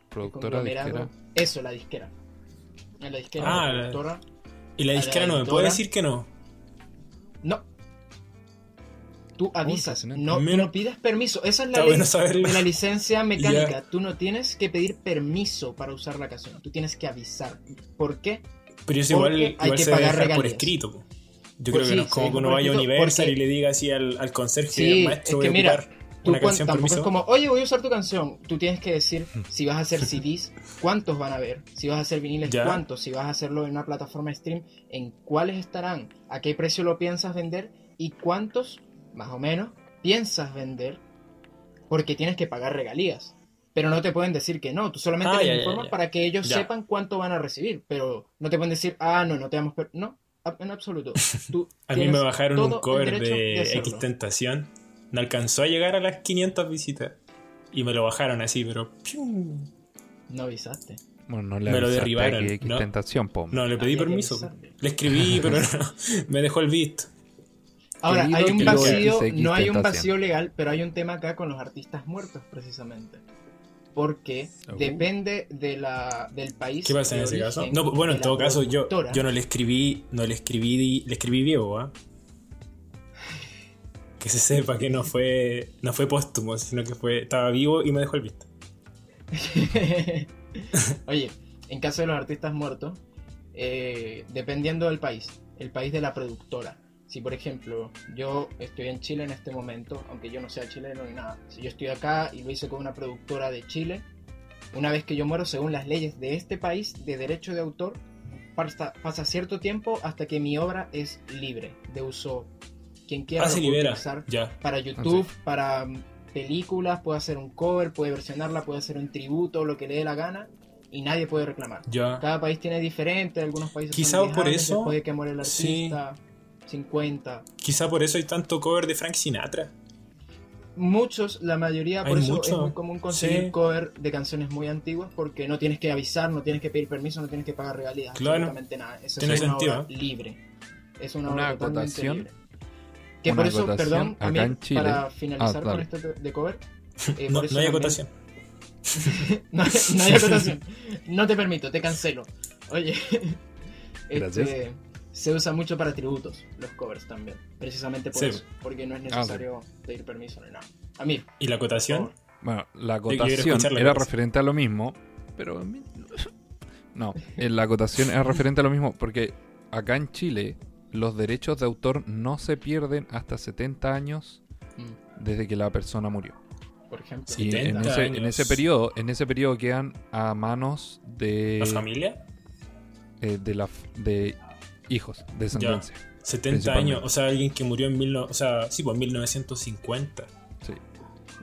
Speaker 1: Productora disquera.
Speaker 2: eso la disquera a la disquera
Speaker 3: Ah,
Speaker 2: la
Speaker 3: la-
Speaker 2: productora
Speaker 3: Y la
Speaker 2: A la
Speaker 3: disquera no me puede decir que no.
Speaker 2: no tú avisas
Speaker 1: fascinante.
Speaker 2: no, no pides permiso esa es la
Speaker 3: bueno
Speaker 2: la licencia <laughs> mecánica tú no tienes que pedir permiso para usar la canción tú tienes que avisar ¿por qué?
Speaker 3: Pero eso
Speaker 2: Porque
Speaker 3: igual,
Speaker 2: hay
Speaker 3: igual
Speaker 2: que
Speaker 3: se debe
Speaker 2: pagar
Speaker 3: dejar por escrito. po. Yo
Speaker 2: Pues
Speaker 3: creo que no es como que uno vaya a Universal
Speaker 2: porque-
Speaker 3: y le diga así al, al conserje,
Speaker 2: Sí,
Speaker 3: maestro,
Speaker 2: es que
Speaker 3: a
Speaker 2: mira, Tú
Speaker 3: una canción
Speaker 2: tampoco es como, oye, voy a usar tu canción. Tú tienes que decir si vas a hacer <laughs> CDs, cuántos van a ver. Si vas a hacer viniles,
Speaker 3: Ya.
Speaker 2: cuántos. Si vas a hacerlo en una plataforma stream, en cuáles estarán. A qué precio lo piensas vender y cuántos, más o menos, piensas vender. Porque tienes que pagar regalías. Pero no te pueden decir que no. Tú solamente
Speaker 3: Ah,
Speaker 2: les
Speaker 3: ya,
Speaker 2: informas
Speaker 3: ya.
Speaker 2: para que ellos
Speaker 3: Ya.
Speaker 2: sepan cuánto van a recibir. Pero no te pueden decir, ah, no, no te damos. per-". No, en absoluto. <laughs> Tú
Speaker 3: A mí me bajaron un cover de. X Tentación. No alcanzó a llegar a las 500 visitas. Y me lo bajaron así, pero... ¡pium!
Speaker 2: No avisaste.
Speaker 1: Bueno, no le
Speaker 3: Me lo derribaron, ¿no?
Speaker 1: Tentación, po.
Speaker 3: No, le pedí permiso. Le escribí, pero no. <laughs> Me dejó el visto.
Speaker 2: Ahora, hay un vacío, no hay un vacío legal, pero hay un tema acá con los artistas muertos, precisamente. Porque depende de la, del país.
Speaker 3: ¿Qué pasa en ese caso? No, bueno, en todo caso, yo, yo no le escribí, no le escribí, le escribí viejo, ¿ah? Que se sepa que no fue, no fue póstumo, sino que fue, estaba vivo y me dejó el visto. <laughs>
Speaker 2: Oye, en caso de los artistas muertos, eh, dependiendo del país, el país de la productora. Si por ejemplo yo estoy en Chile en este momento, aunque yo no sea chileno ni nada, si yo estoy acá y lo hice con una productora de Chile, una vez que yo muero según las leyes de este país de derecho de autor, pasa, pasa cierto tiempo hasta que mi obra es libre de uso. Quien quiera
Speaker 3: Ah,
Speaker 2: lo puede utilizar
Speaker 3: Ya.
Speaker 2: para YouTube, para mm, películas, puede hacer un cover, puede versionarla, puede hacer un tributo, lo que le dé la gana, y nadie puede reclamar.
Speaker 3: Ya.
Speaker 2: Cada país tiene diferente, algunos países
Speaker 3: Quizá
Speaker 2: son 10
Speaker 3: por eso-
Speaker 2: después de que muere el
Speaker 3: sí.
Speaker 2: Artista, 50.
Speaker 3: Quizá por eso hay tanto cover de Frank Sinatra.
Speaker 2: Muchos, la mayoría, por
Speaker 3: Hay
Speaker 2: eso
Speaker 3: mucho,
Speaker 2: es muy común conseguir
Speaker 3: sí.
Speaker 2: cover de canciones muy antiguas porque no tienes que avisar, no tienes que pedir permiso, no tienes que pagar regalías,
Speaker 3: Claro.
Speaker 2: absolutamente nada. Eso
Speaker 3: Tiene
Speaker 2: es una
Speaker 3: sentido,
Speaker 2: obra libre. Es una,
Speaker 1: Una
Speaker 2: obra totalmente
Speaker 1: acotación.
Speaker 2: libre. Que
Speaker 1: Una
Speaker 2: por eso, perdón,
Speaker 1: en Chile.
Speaker 2: para finalizar
Speaker 1: Ah,
Speaker 2: con
Speaker 1: dale.
Speaker 2: esto de cover. <laughs> eh,
Speaker 3: No,
Speaker 2: por eso
Speaker 3: no hay
Speaker 2: también-
Speaker 3: acotación. <laughs>
Speaker 2: no, hay- no hay <laughs> acotación. No te permito, te cancelo. Oye,
Speaker 1: Gracias.
Speaker 2: este, se usa mucho para tributos, los covers también. Precisamente por
Speaker 3: Sí.
Speaker 2: eso, porque no es
Speaker 1: Ah,
Speaker 2: necesario pedir permiso ni nada. Amir,
Speaker 3: ¿Y la acotación?
Speaker 1: Bueno, la acotación
Speaker 3: la
Speaker 1: era referente a lo mismo, pero a mí- No, <laughs> en la acotación es referente a lo mismo, porque acá en Chile los derechos de autor no se pierden hasta 70 años
Speaker 2: Mm,
Speaker 1: desde que la persona murió.
Speaker 2: Por ejemplo.
Speaker 1: Y en
Speaker 3: 70
Speaker 1: ese, en ese periodo, en ese periodo quedan a manos de,
Speaker 3: ¿La familia?
Speaker 1: eh, de, la, de hijos, descendencia.
Speaker 3: 70
Speaker 1: Principalmente.
Speaker 3: años, o sea, alguien que murió en, mil no- o sea, sí, pues, 1950.
Speaker 1: Sí.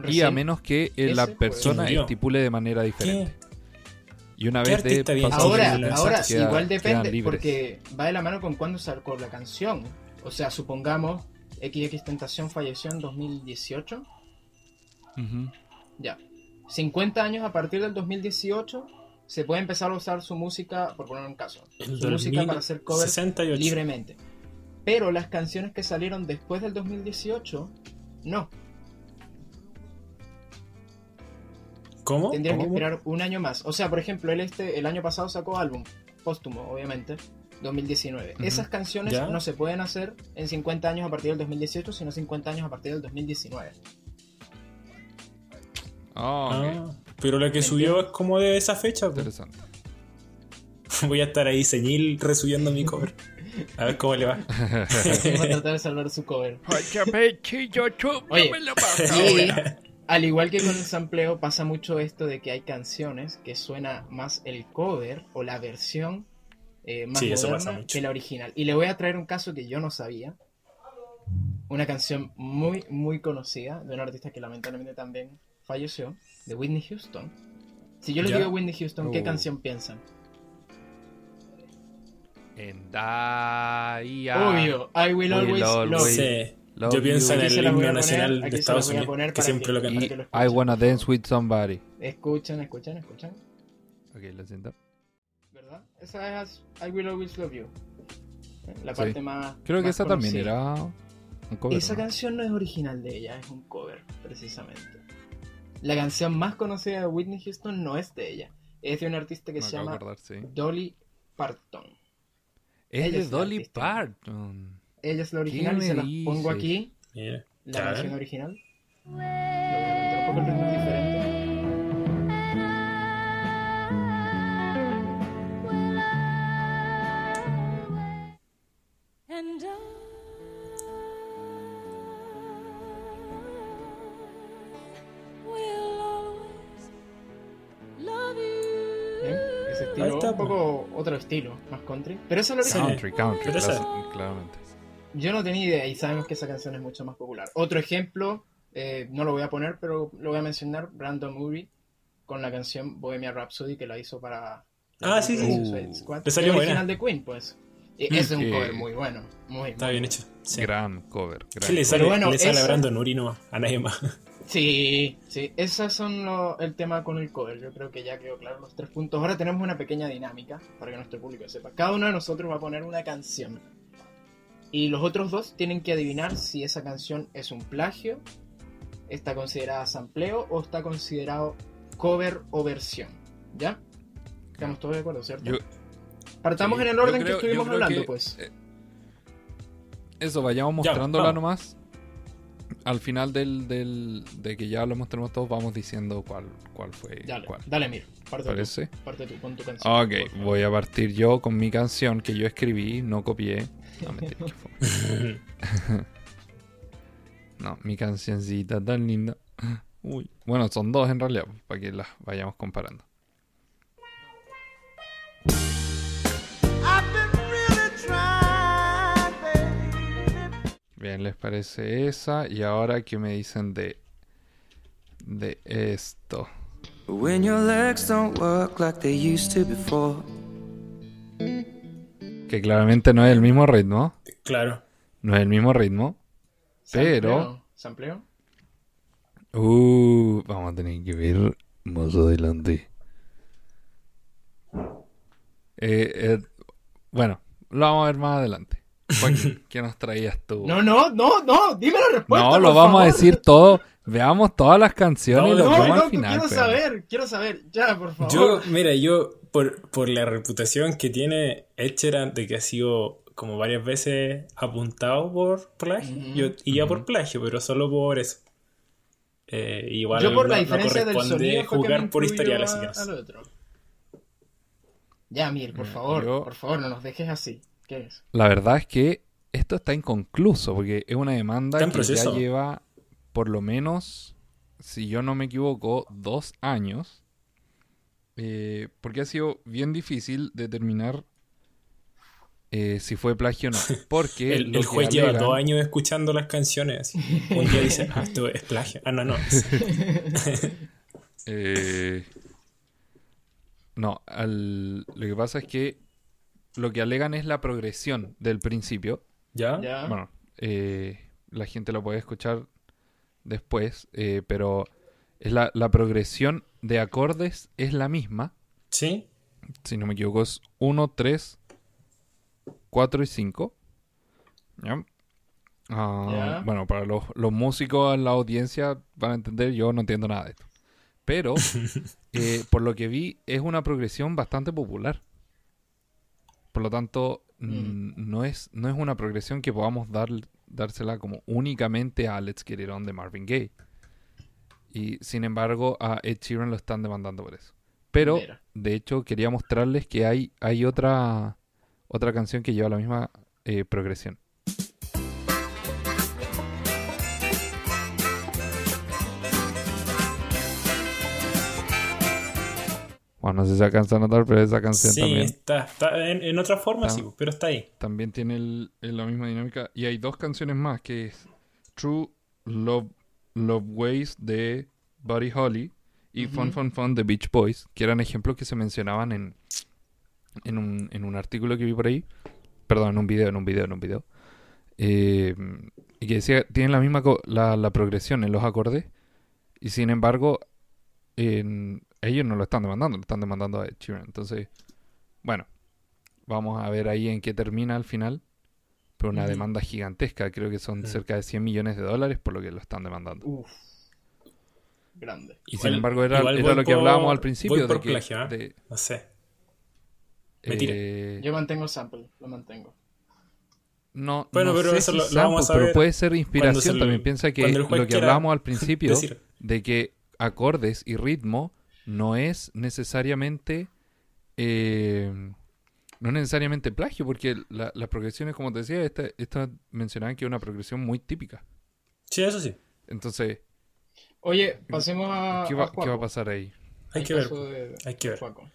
Speaker 1: Y a menos que eh, la
Speaker 2: pues,
Speaker 1: persona
Speaker 3: murió.
Speaker 1: estipule de manera diferente. Y una
Speaker 3: ¿Qué
Speaker 1: vez de
Speaker 3: bien
Speaker 2: Ahora, ahora
Speaker 1: queda-
Speaker 2: igual depende, porque va de la mano con cuándo sacó la canción. O sea, supongamos XX Tentación falleció en 2018.
Speaker 1: Ujú.
Speaker 2: Ya. 50 años a partir del 2018 se puede empezar a usar su música, por poner un caso,
Speaker 3: El
Speaker 2: su música para hacer covers
Speaker 3: 68.
Speaker 2: libremente. Pero las canciones que salieron después del 2018, no.
Speaker 3: ¿Cómo?
Speaker 2: Tendrían que esperar un año más. O sea, por ejemplo, él este, el año pasado sacó álbum, póstumo, obviamente, 2019.
Speaker 1: Ujú.
Speaker 2: Esas canciones
Speaker 3: ¿Ya?
Speaker 2: no se pueden hacer en 50 años a partir del 2018, sino 50 años a partir del 2019.
Speaker 1: Ah, ok.
Speaker 3: Ah, pero la que
Speaker 2: ¿Me
Speaker 3: subió es como de esa fecha. pues.
Speaker 1: Interesante. <laughs>
Speaker 3: Voy a estar ahí señil resubiendo mi cover. A ver cómo le va.
Speaker 2: Así <laughs> va a tratar de salvar su cover.
Speaker 1: Oye,
Speaker 2: y al igual que con el sampleo, pasa mucho esto de que hay canciones que suena más el cover o la versión eh, más
Speaker 3: Sí,
Speaker 2: moderna que la original. Y le voy a traer un caso que yo no sabía. Una canción muy, muy conocida de un artista que lamentablemente también falleció, de Whitney Houston. Si yo les
Speaker 3: Ya.
Speaker 2: digo Whitney Houston, ¿qué
Speaker 1: Uh.
Speaker 2: canción piensan?
Speaker 1: En Daya.
Speaker 2: Obvio, I Will
Speaker 1: Will
Speaker 2: Always
Speaker 1: always
Speaker 2: Love You.
Speaker 3: Sí.
Speaker 1: Love
Speaker 3: Yo pienso en
Speaker 1: you.
Speaker 3: El himno nacional de Estados Unidos, que siempre
Speaker 2: que-
Speaker 3: lo cantan.
Speaker 2: que
Speaker 1: I wanna dance with somebody.
Speaker 2: Escuchen, escuchen, escuchen.
Speaker 1: Ok, lo siento.
Speaker 2: ¿Verdad? Esa es I Will Always Love You. La
Speaker 1: Sí.
Speaker 2: parte más.
Speaker 1: Creo que
Speaker 2: más
Speaker 1: esa también era un cover.
Speaker 2: Esa
Speaker 1: ¿no?
Speaker 2: canción no es original de ella, es un cover, precisamente. La canción más conocida de Whitney Houston no es de ella. Es de un artista que
Speaker 1: Me
Speaker 2: se llama
Speaker 1: acordar, sí.
Speaker 2: Dolly Parton.
Speaker 1: Es
Speaker 2: Ella
Speaker 1: de
Speaker 2: es
Speaker 1: Dolly
Speaker 2: artista.
Speaker 1: Parton.
Speaker 2: Ella es la original y se la pongo aquí, la
Speaker 3: A
Speaker 2: canción original. Obviamente, un poco otro estilo, más country. Pero esa es la
Speaker 3: Sí.
Speaker 2: original.
Speaker 1: Country, country,
Speaker 3: Pero
Speaker 1: claramente.
Speaker 2: Yo no tenía idea y sabemos que esa canción es mucho más popular. Otro ejemplo, eh, no lo voy a poner, pero lo voy a mencionar, Brandon Murray con la canción Bohemia Rhapsody que la hizo para
Speaker 3: Ah, sí,
Speaker 1: sí.
Speaker 2: de Squad.
Speaker 3: Salió buena.
Speaker 2: Queen, pues. Ese es un <laughs>
Speaker 1: Eh,
Speaker 2: cover muy bueno, muy
Speaker 3: Está
Speaker 2: muy
Speaker 3: bien
Speaker 2: bueno.
Speaker 3: hecho. Sí.
Speaker 1: Gran cover. gran
Speaker 3: ¿Qué le
Speaker 1: cover.
Speaker 3: sale,
Speaker 2: bueno,
Speaker 3: le sale
Speaker 2: esa-
Speaker 3: a Brandon Uri nomás? A nadie más.
Speaker 2: Sí, sí, esos son lo- el tema con el cover. Yo creo que ya quedó claro los tres puntos. Ahora tenemos una pequeña dinámica para que nuestro público sepa. Cada uno de nosotros va a poner una canción. Y los otros dos tienen que adivinar si esa canción es un plagio, está considerada sampleo o está considerado cover o versión. ¿Ya? Estamos todos de acuerdo, ¿cierto?
Speaker 1: Yo-
Speaker 2: Partamos
Speaker 1: sí,
Speaker 2: en el orden
Speaker 1: creo-
Speaker 2: que estuvimos hablando,
Speaker 1: que,
Speaker 2: pues.
Speaker 1: eh, Eso, vayamos
Speaker 3: Ya,
Speaker 1: mostrándola nomás. Al final del, del, de que ya lo mostremos todos, vamos diciendo cuál, cuál fue
Speaker 2: Dale,
Speaker 1: cuál.
Speaker 2: dale, Mir. Parte tú,
Speaker 1: ¿Parece?
Speaker 2: parte tú con tu canción.
Speaker 1: Ok, voy a partir yo con mi canción que yo escribí, no copié. No, mentira, que fue. <laughs> No, mi cancioncita tan linda. Uy. Bueno, son dos en realidad, para que las vayamos comparando. Bien, ¿les parece esa? Y ahora, ¿qué me dicen de, de esto?
Speaker 6: When your legs don't work like they used to before.
Speaker 1: Que claramente no es el mismo ritmo.
Speaker 3: claro.
Speaker 1: No es el mismo ritmo. Pero...
Speaker 2: ¿Sampleo?
Speaker 1: Uh, vamos a tener que ver más adelante. Eh, eh, bueno, lo vamos a ver más adelante. Joaquín, ¿qué nos traías tú?
Speaker 2: No, no, no, no, dime la respuesta.
Speaker 1: No,
Speaker 2: por
Speaker 1: lo vamos a decir todo. Veamos todas las canciones y lo
Speaker 2: No,
Speaker 1: vemos al final.
Speaker 2: quiero
Speaker 1: pero-
Speaker 2: saber, quiero saber. Ya, por favor.
Speaker 3: Yo, mira, yo, por, por la reputación que tiene Ed Sheeran de que ha sido como varias veces apuntado por plagio, yo iría por plagio, pero solo por eso. Eh, igual
Speaker 2: Yo por la diferencia del sonido
Speaker 3: jugar por historial, así que.
Speaker 2: Ya, Mir, por
Speaker 1: Mira,
Speaker 2: favor,
Speaker 1: yo-
Speaker 2: por favor, no nos dejes así. ¿Qué es?
Speaker 1: La verdad es que esto está inconcluso, porque es una demanda que
Speaker 3: proceso.
Speaker 1: ya lleva por lo menos, si yo no me equivoco, dos años. eh, porque ha sido bien difícil determinar eh, si fue plagio o no. <laughs> Porque
Speaker 3: El, juez lleva
Speaker 1: alegan-
Speaker 3: dos años escuchando las canciones. Un día dice, ah, esto es plagio. Ah, no, no. <laughs>
Speaker 1: Eh, no, al- lo que pasa es que lo que alegan es la progresión del principio.
Speaker 3: ¿Ya?
Speaker 2: Ya.
Speaker 1: Bueno, eh, la gente lo puede escuchar después, eh, pero es la, la progresión de acordes es la misma.
Speaker 3: ¿Sí?
Speaker 1: Si no me equivoco, es 1, 3, 4 y 5. ¿Ya? Ah,
Speaker 2: Ya.
Speaker 1: Bueno, para los, los músicos en la audiencia van a entender, yo no entiendo nada de esto. Pero, <laughs> eh, por lo que vi, es una progresión bastante popular. Por lo tanto, mm, no, es, no es una progresión que podamos dar, dársela como únicamente a Let's Get It On de Marvin Gaye. Y sin embargo, a Ed Sheeran lo están demandando por eso. Pero,
Speaker 2: Mira.
Speaker 1: de hecho, quería mostrarles que hay, hay otra, otra canción que lleva la misma eh, progresión. Bueno, no sé si alcanza a notar, pero esa canción
Speaker 3: Sí,
Speaker 1: también,
Speaker 3: está, está en, en otra forma,
Speaker 1: Está-
Speaker 3: sí, pero está ahí.
Speaker 1: también tiene el- la misma dinámica. Y hay dos canciones más, que es True Love, Love Ways de Buddy Holly y Fun Fun Fun de Beach Boys, que eran ejemplos que se mencionaban en, en, un, en un artículo que vi por ahí. Perdón, en un video, en un video, en un video. Eh, y que decía, tienen la misma co- la, la progresión en los acordes. Y sin embargo, en- ellos no lo están demandando, lo están demandando a Ed Sheeran. Entonces, bueno, vamos a ver ahí en qué termina al final. Pero una demanda gigantesca, creo que son cerca de 100 millones de dólares por lo que lo están demandando.
Speaker 2: Uf. Grande.
Speaker 1: Y
Speaker 3: Igual-
Speaker 1: sin embargo era, era lo que
Speaker 3: por-
Speaker 1: hablábamos al
Speaker 3: voy
Speaker 1: principio.
Speaker 3: por
Speaker 1: de que,
Speaker 3: plagio, ¿eh?
Speaker 1: de,
Speaker 3: No sé. Mentira.
Speaker 1: eh,
Speaker 2: Yo mantengo el sample, lo mantengo.
Speaker 1: no,
Speaker 3: Bueno,
Speaker 1: no
Speaker 3: pero
Speaker 1: sé
Speaker 3: eso
Speaker 1: si
Speaker 3: lo- lo
Speaker 1: sample,
Speaker 3: vamos a
Speaker 1: pero
Speaker 3: ver
Speaker 1: puede ser inspiración
Speaker 3: lo-
Speaker 1: también. Piensa que lo que hablábamos al principio
Speaker 3: Decir,
Speaker 1: de que acordes y ritmo no es necesariamente eh, no es necesariamente plagio porque la- las progresiones como te decía esta, esta mencionaban que es una progresión muy típica
Speaker 3: sí, eso sí.
Speaker 1: entonces
Speaker 2: Oye, pasemos a.
Speaker 1: ¿qué va,
Speaker 2: a
Speaker 1: qué va a
Speaker 2: Juaco.
Speaker 1: pasar ahí?
Speaker 3: Hay que ver.
Speaker 2: de-
Speaker 3: hay que ver.
Speaker 2: Juaco.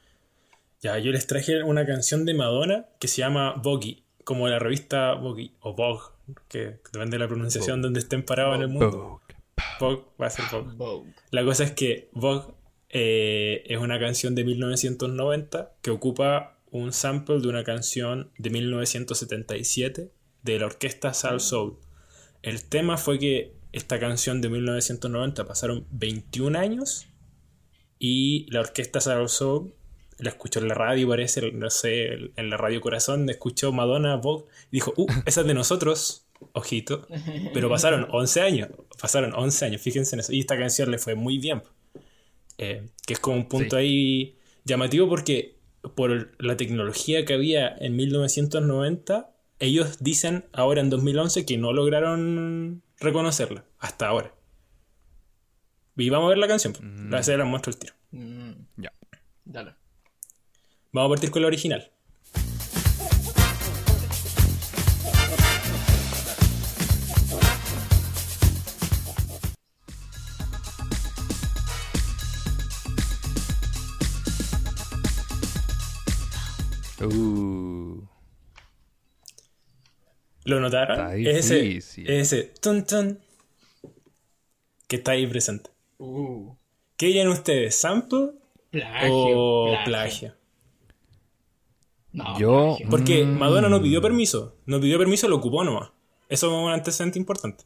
Speaker 3: Ya, yo les traje una canción de Madonna que se llama Vogue, como la revista Vogue, o Vogue, que depende de la pronunciación donde estén parados en el mundo.
Speaker 1: Vogue.
Speaker 3: Vogue va a ser Vogue.
Speaker 2: Vogue.
Speaker 3: La cosa es que Vogue eh, es una canción de 1990 que ocupa un sample de una canción de 1977 de la orquesta Sal Soul. El tema fue que esta canción de 1990 pasaron 21 años y la orquesta Sal Soul la escuchó en la radio, parece, no sé, en la radio Corazón, escuchó Madonna Vogue y dijo, uh, esa es de nosotros, ojito. <laughs> Pero pasaron 11 años, pasaron 11 años, fíjense en eso. Y esta canción le fue muy bien. Eh, que es como un punto
Speaker 1: Sí.
Speaker 3: ahí llamativo porque por la tecnología que había en 1990, ellos dicen ahora en 2011 que no lograron reconocerla hasta ahora. Y vamos a ver la canción. pues. La se la muestro el tiro.
Speaker 2: Mm,
Speaker 1: Ya.
Speaker 2: dale.
Speaker 3: Vamos a partir con la original. ¿Lo notaron? Es ese, ese tun, tun, que está ahí presente.
Speaker 2: Uh,
Speaker 3: ¿Qué dirían ustedes? ¿Sample
Speaker 2: plagio.
Speaker 3: o plagio?
Speaker 2: No,
Speaker 1: Yo-
Speaker 2: plagio.
Speaker 3: Porque
Speaker 1: Mm.
Speaker 3: Madonna no pidió permiso. No pidió permiso, lo ocupó nomás. Eso es un antecedente importante.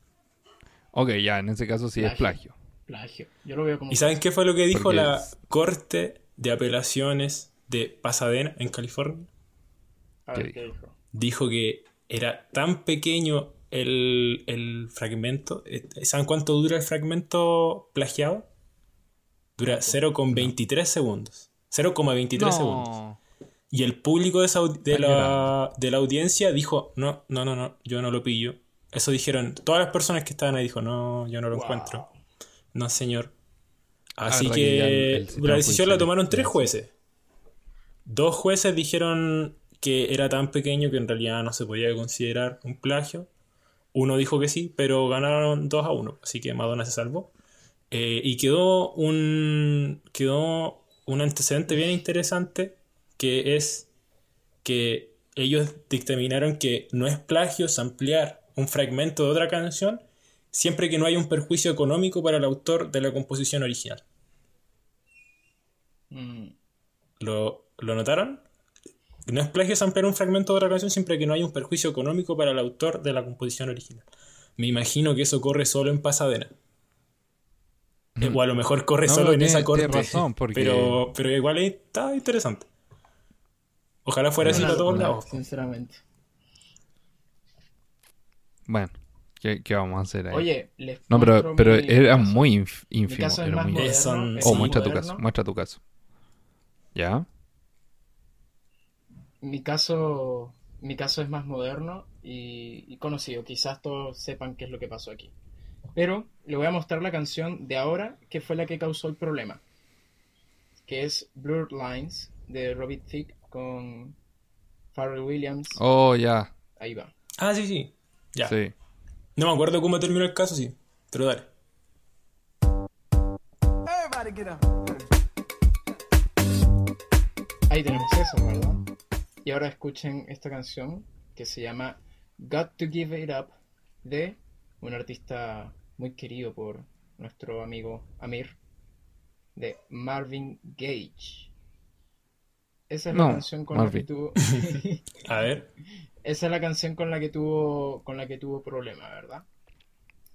Speaker 1: ok, ya, en ese caso sí es
Speaker 2: Plagio.
Speaker 1: plagio.
Speaker 2: Yo lo veo como.
Speaker 3: ¿Y saben qué fue lo que dijo
Speaker 1: Porque
Speaker 3: la
Speaker 1: es-
Speaker 3: Corte de Apelaciones de Pasadena, en California?
Speaker 2: A ver,
Speaker 1: ¿Qué
Speaker 2: ¿qué dijo?
Speaker 3: Dijo que era tan pequeño el, el fragmento. eh, ¿Saben cuánto dura el fragmento plagiado? Dura 0,23 segundos. 0,23 segundos.
Speaker 1: No.
Speaker 3: Y el público de, esa de, la, de la audiencia dijo, no, no, no, no, yo no lo pillo. Eso dijeron, todas las personas que estaban ahí dijo, no, yo no lo
Speaker 2: Wow.
Speaker 3: encuentro. No, señor.
Speaker 1: Ah,
Speaker 3: Así
Speaker 1: que el- el
Speaker 3: la decisión la tomaron
Speaker 1: es-
Speaker 3: tres
Speaker 1: es-
Speaker 3: jueces. Dos jueces dijeron que era tan pequeño que en realidad no se podía considerar un plagio. Uno dijo que sí, pero ganaron 2 a 1, así que Madonna se salvó. Eh, y quedó un, quedó un antecedente bien interesante, que es que ellos dictaminaron que no es plagio ampliar un fragmento de otra canción siempre que no haya un perjuicio económico para el autor de la composición original.
Speaker 2: Mm,
Speaker 3: ¿Lo, ¿lo notaron? No es plagio ampliar un fragmento de otra canción siempre que no haya un perjuicio económico para el autor de la composición original. Me imagino que eso corre solo en Pasadena. Eh, O a lo mejor corre
Speaker 1: No,
Speaker 3: solo en esa corte.
Speaker 1: tiene razón, porque-
Speaker 3: pero, pero igual está interesante. Ojalá fuera así
Speaker 2: una
Speaker 3: para todos lados.
Speaker 2: Sinceramente.
Speaker 1: Bueno, ¿qué, qué vamos a hacer ahí?
Speaker 2: Oye, les
Speaker 1: no, pero, pero
Speaker 2: mi
Speaker 1: era
Speaker 2: caso.
Speaker 1: muy inf- ínfimo.
Speaker 3: Son-
Speaker 2: es
Speaker 1: Oh, muestra tu caso, muestra tu caso. ¿Ya?
Speaker 2: Mi caso, mi caso es más moderno y, y conocido. Quizás todos sepan qué es lo que pasó aquí. Pero le voy a mostrar la canción de ahora, que fue la que causó el problema. Que es Blurred Lines de Robbie Thicke con Pharrell Williams.
Speaker 1: Oh, ya.
Speaker 2: Ahí va.
Speaker 3: Ah, sí, sí. Ya.
Speaker 1: Sí.
Speaker 3: No me acuerdo cómo terminó el caso, sí. Pero dale.
Speaker 4: Everybody get up.
Speaker 2: Ahí tenemos eso, ¿verdad? Y ahora escuchen esta canción que se llama Got to Give It Up de un artista muy querido por nuestro amigo Amir, de Marvin Gage. Esa es
Speaker 1: No,
Speaker 2: la canción con
Speaker 1: Marvin.
Speaker 2: la que tuvo. <laughs>
Speaker 3: A ver.
Speaker 2: Esa es la canción con la que tuvo con la que tuvo problema, ¿verdad?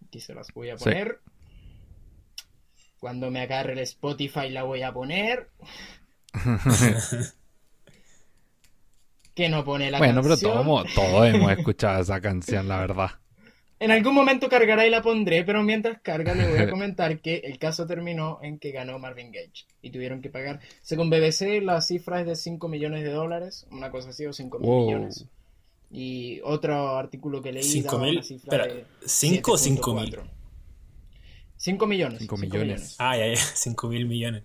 Speaker 2: Aquí se las voy a
Speaker 1: Sí.
Speaker 2: poner. Cuando me agarre el Spotify la voy a poner. <laughs> que no pone la
Speaker 1: bueno, pero
Speaker 2: canción.
Speaker 1: todos, todos hemos <laughs> escuchado esa canción, la verdad.
Speaker 2: En algún momento cargará y la pondré, pero mientras carga le voy a <laughs> comentar que el caso terminó en que ganó Marvin Gage y tuvieron que pagar. Según BBC, la cifra es de 5 millones de dólares, una cosa así, o 5 mil
Speaker 1: Wow.
Speaker 2: millones. Y otro artículo que leí.
Speaker 3: ¿Cinco
Speaker 2: daba
Speaker 3: mil?
Speaker 2: una cifra
Speaker 3: Espera,
Speaker 2: de
Speaker 3: ¿cinco o cinco mil?
Speaker 2: 5 millones.
Speaker 1: Cinco
Speaker 2: cinco
Speaker 1: millones.
Speaker 3: Ah, ya, ya. <laughs> 5 mil millones.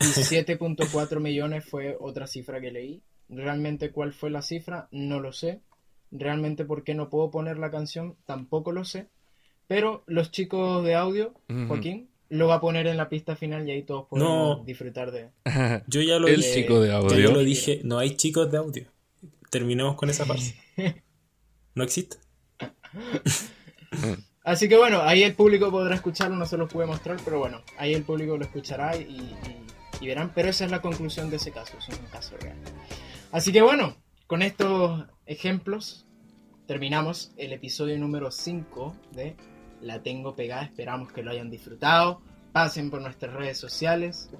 Speaker 2: Y 7.4 millones fue otra cifra que leí. Realmente cuál fue la cifra, no lo sé. Realmente por qué no puedo poner la canción, tampoco lo sé. Pero los chicos de audio. Joaquín, lo va a poner en la pista final y ahí todos podemos
Speaker 3: No.
Speaker 2: disfrutar de... <laughs>
Speaker 3: Yo ya lo
Speaker 1: El
Speaker 3: dije.
Speaker 1: chico de
Speaker 3: Ya
Speaker 1: audio.
Speaker 3: yo lo dije. No hay chicos de audio. Terminemos con esa farsa. <laughs> No existe. <laughs>
Speaker 2: Así que bueno, ahí el público podrá escucharlo, no se los pude mostrar, pero bueno, ahí el público lo escuchará y, y- y verán. Pero esa es la conclusión de ese caso, es un caso real. Así que bueno, con estos ejemplos terminamos el episodio número 5 de La Tengo Pegada. Esperamos que lo hayan disfrutado. Pasen por nuestras redes sociales.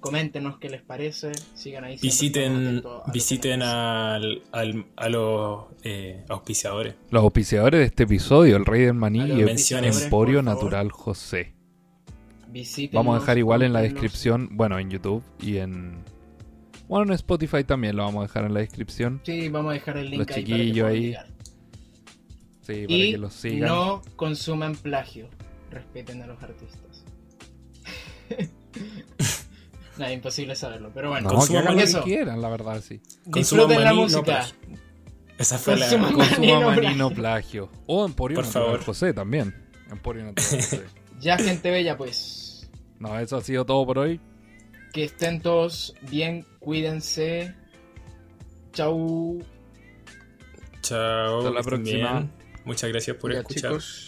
Speaker 2: Coméntenos qué les parece. Sigan ahí.
Speaker 3: Visiten,
Speaker 2: a
Speaker 3: visiten al, al- a los eh, auspiciadores.
Speaker 1: Los auspiciadores de este episodio, el Rey del Maní y el Emporio. Natural José. Vamos a dejar igual en la descripción, bueno, en YouTube y en... Bueno, en Spotify también lo vamos a dejar en la descripción.
Speaker 2: Sí, vamos a dejar el link
Speaker 1: Los
Speaker 2: ahí para que
Speaker 1: ahí. Sí, para
Speaker 2: Y
Speaker 1: que los sigan.
Speaker 2: no consuman plagio. Respeten a los artistas. <laughs> Nada, imposible saberlo. Pero bueno,
Speaker 1: No, que
Speaker 3: consuman
Speaker 1: hagan lo que
Speaker 2: eso.
Speaker 1: quieran, la verdad, sí.
Speaker 2: disfruten la
Speaker 3: no
Speaker 2: música.
Speaker 3: plagio. Esa fue la.
Speaker 2: Consuman-
Speaker 1: Consuma
Speaker 2: Maní, no
Speaker 1: maní, no plagio. O Emporio
Speaker 3: Por
Speaker 1: Natural
Speaker 3: favor.
Speaker 1: José también. Emporio Natural José. <laughs>
Speaker 2: ya, gente bella, pues.
Speaker 1: No, eso ha sido todo por hoy.
Speaker 2: Que estén todos bien, cuídense. Chau.
Speaker 3: Chao.
Speaker 1: Hasta la próxima.
Speaker 3: bien. Muchas gracias por
Speaker 2: Ya,
Speaker 3: escuchar.
Speaker 2: chicos.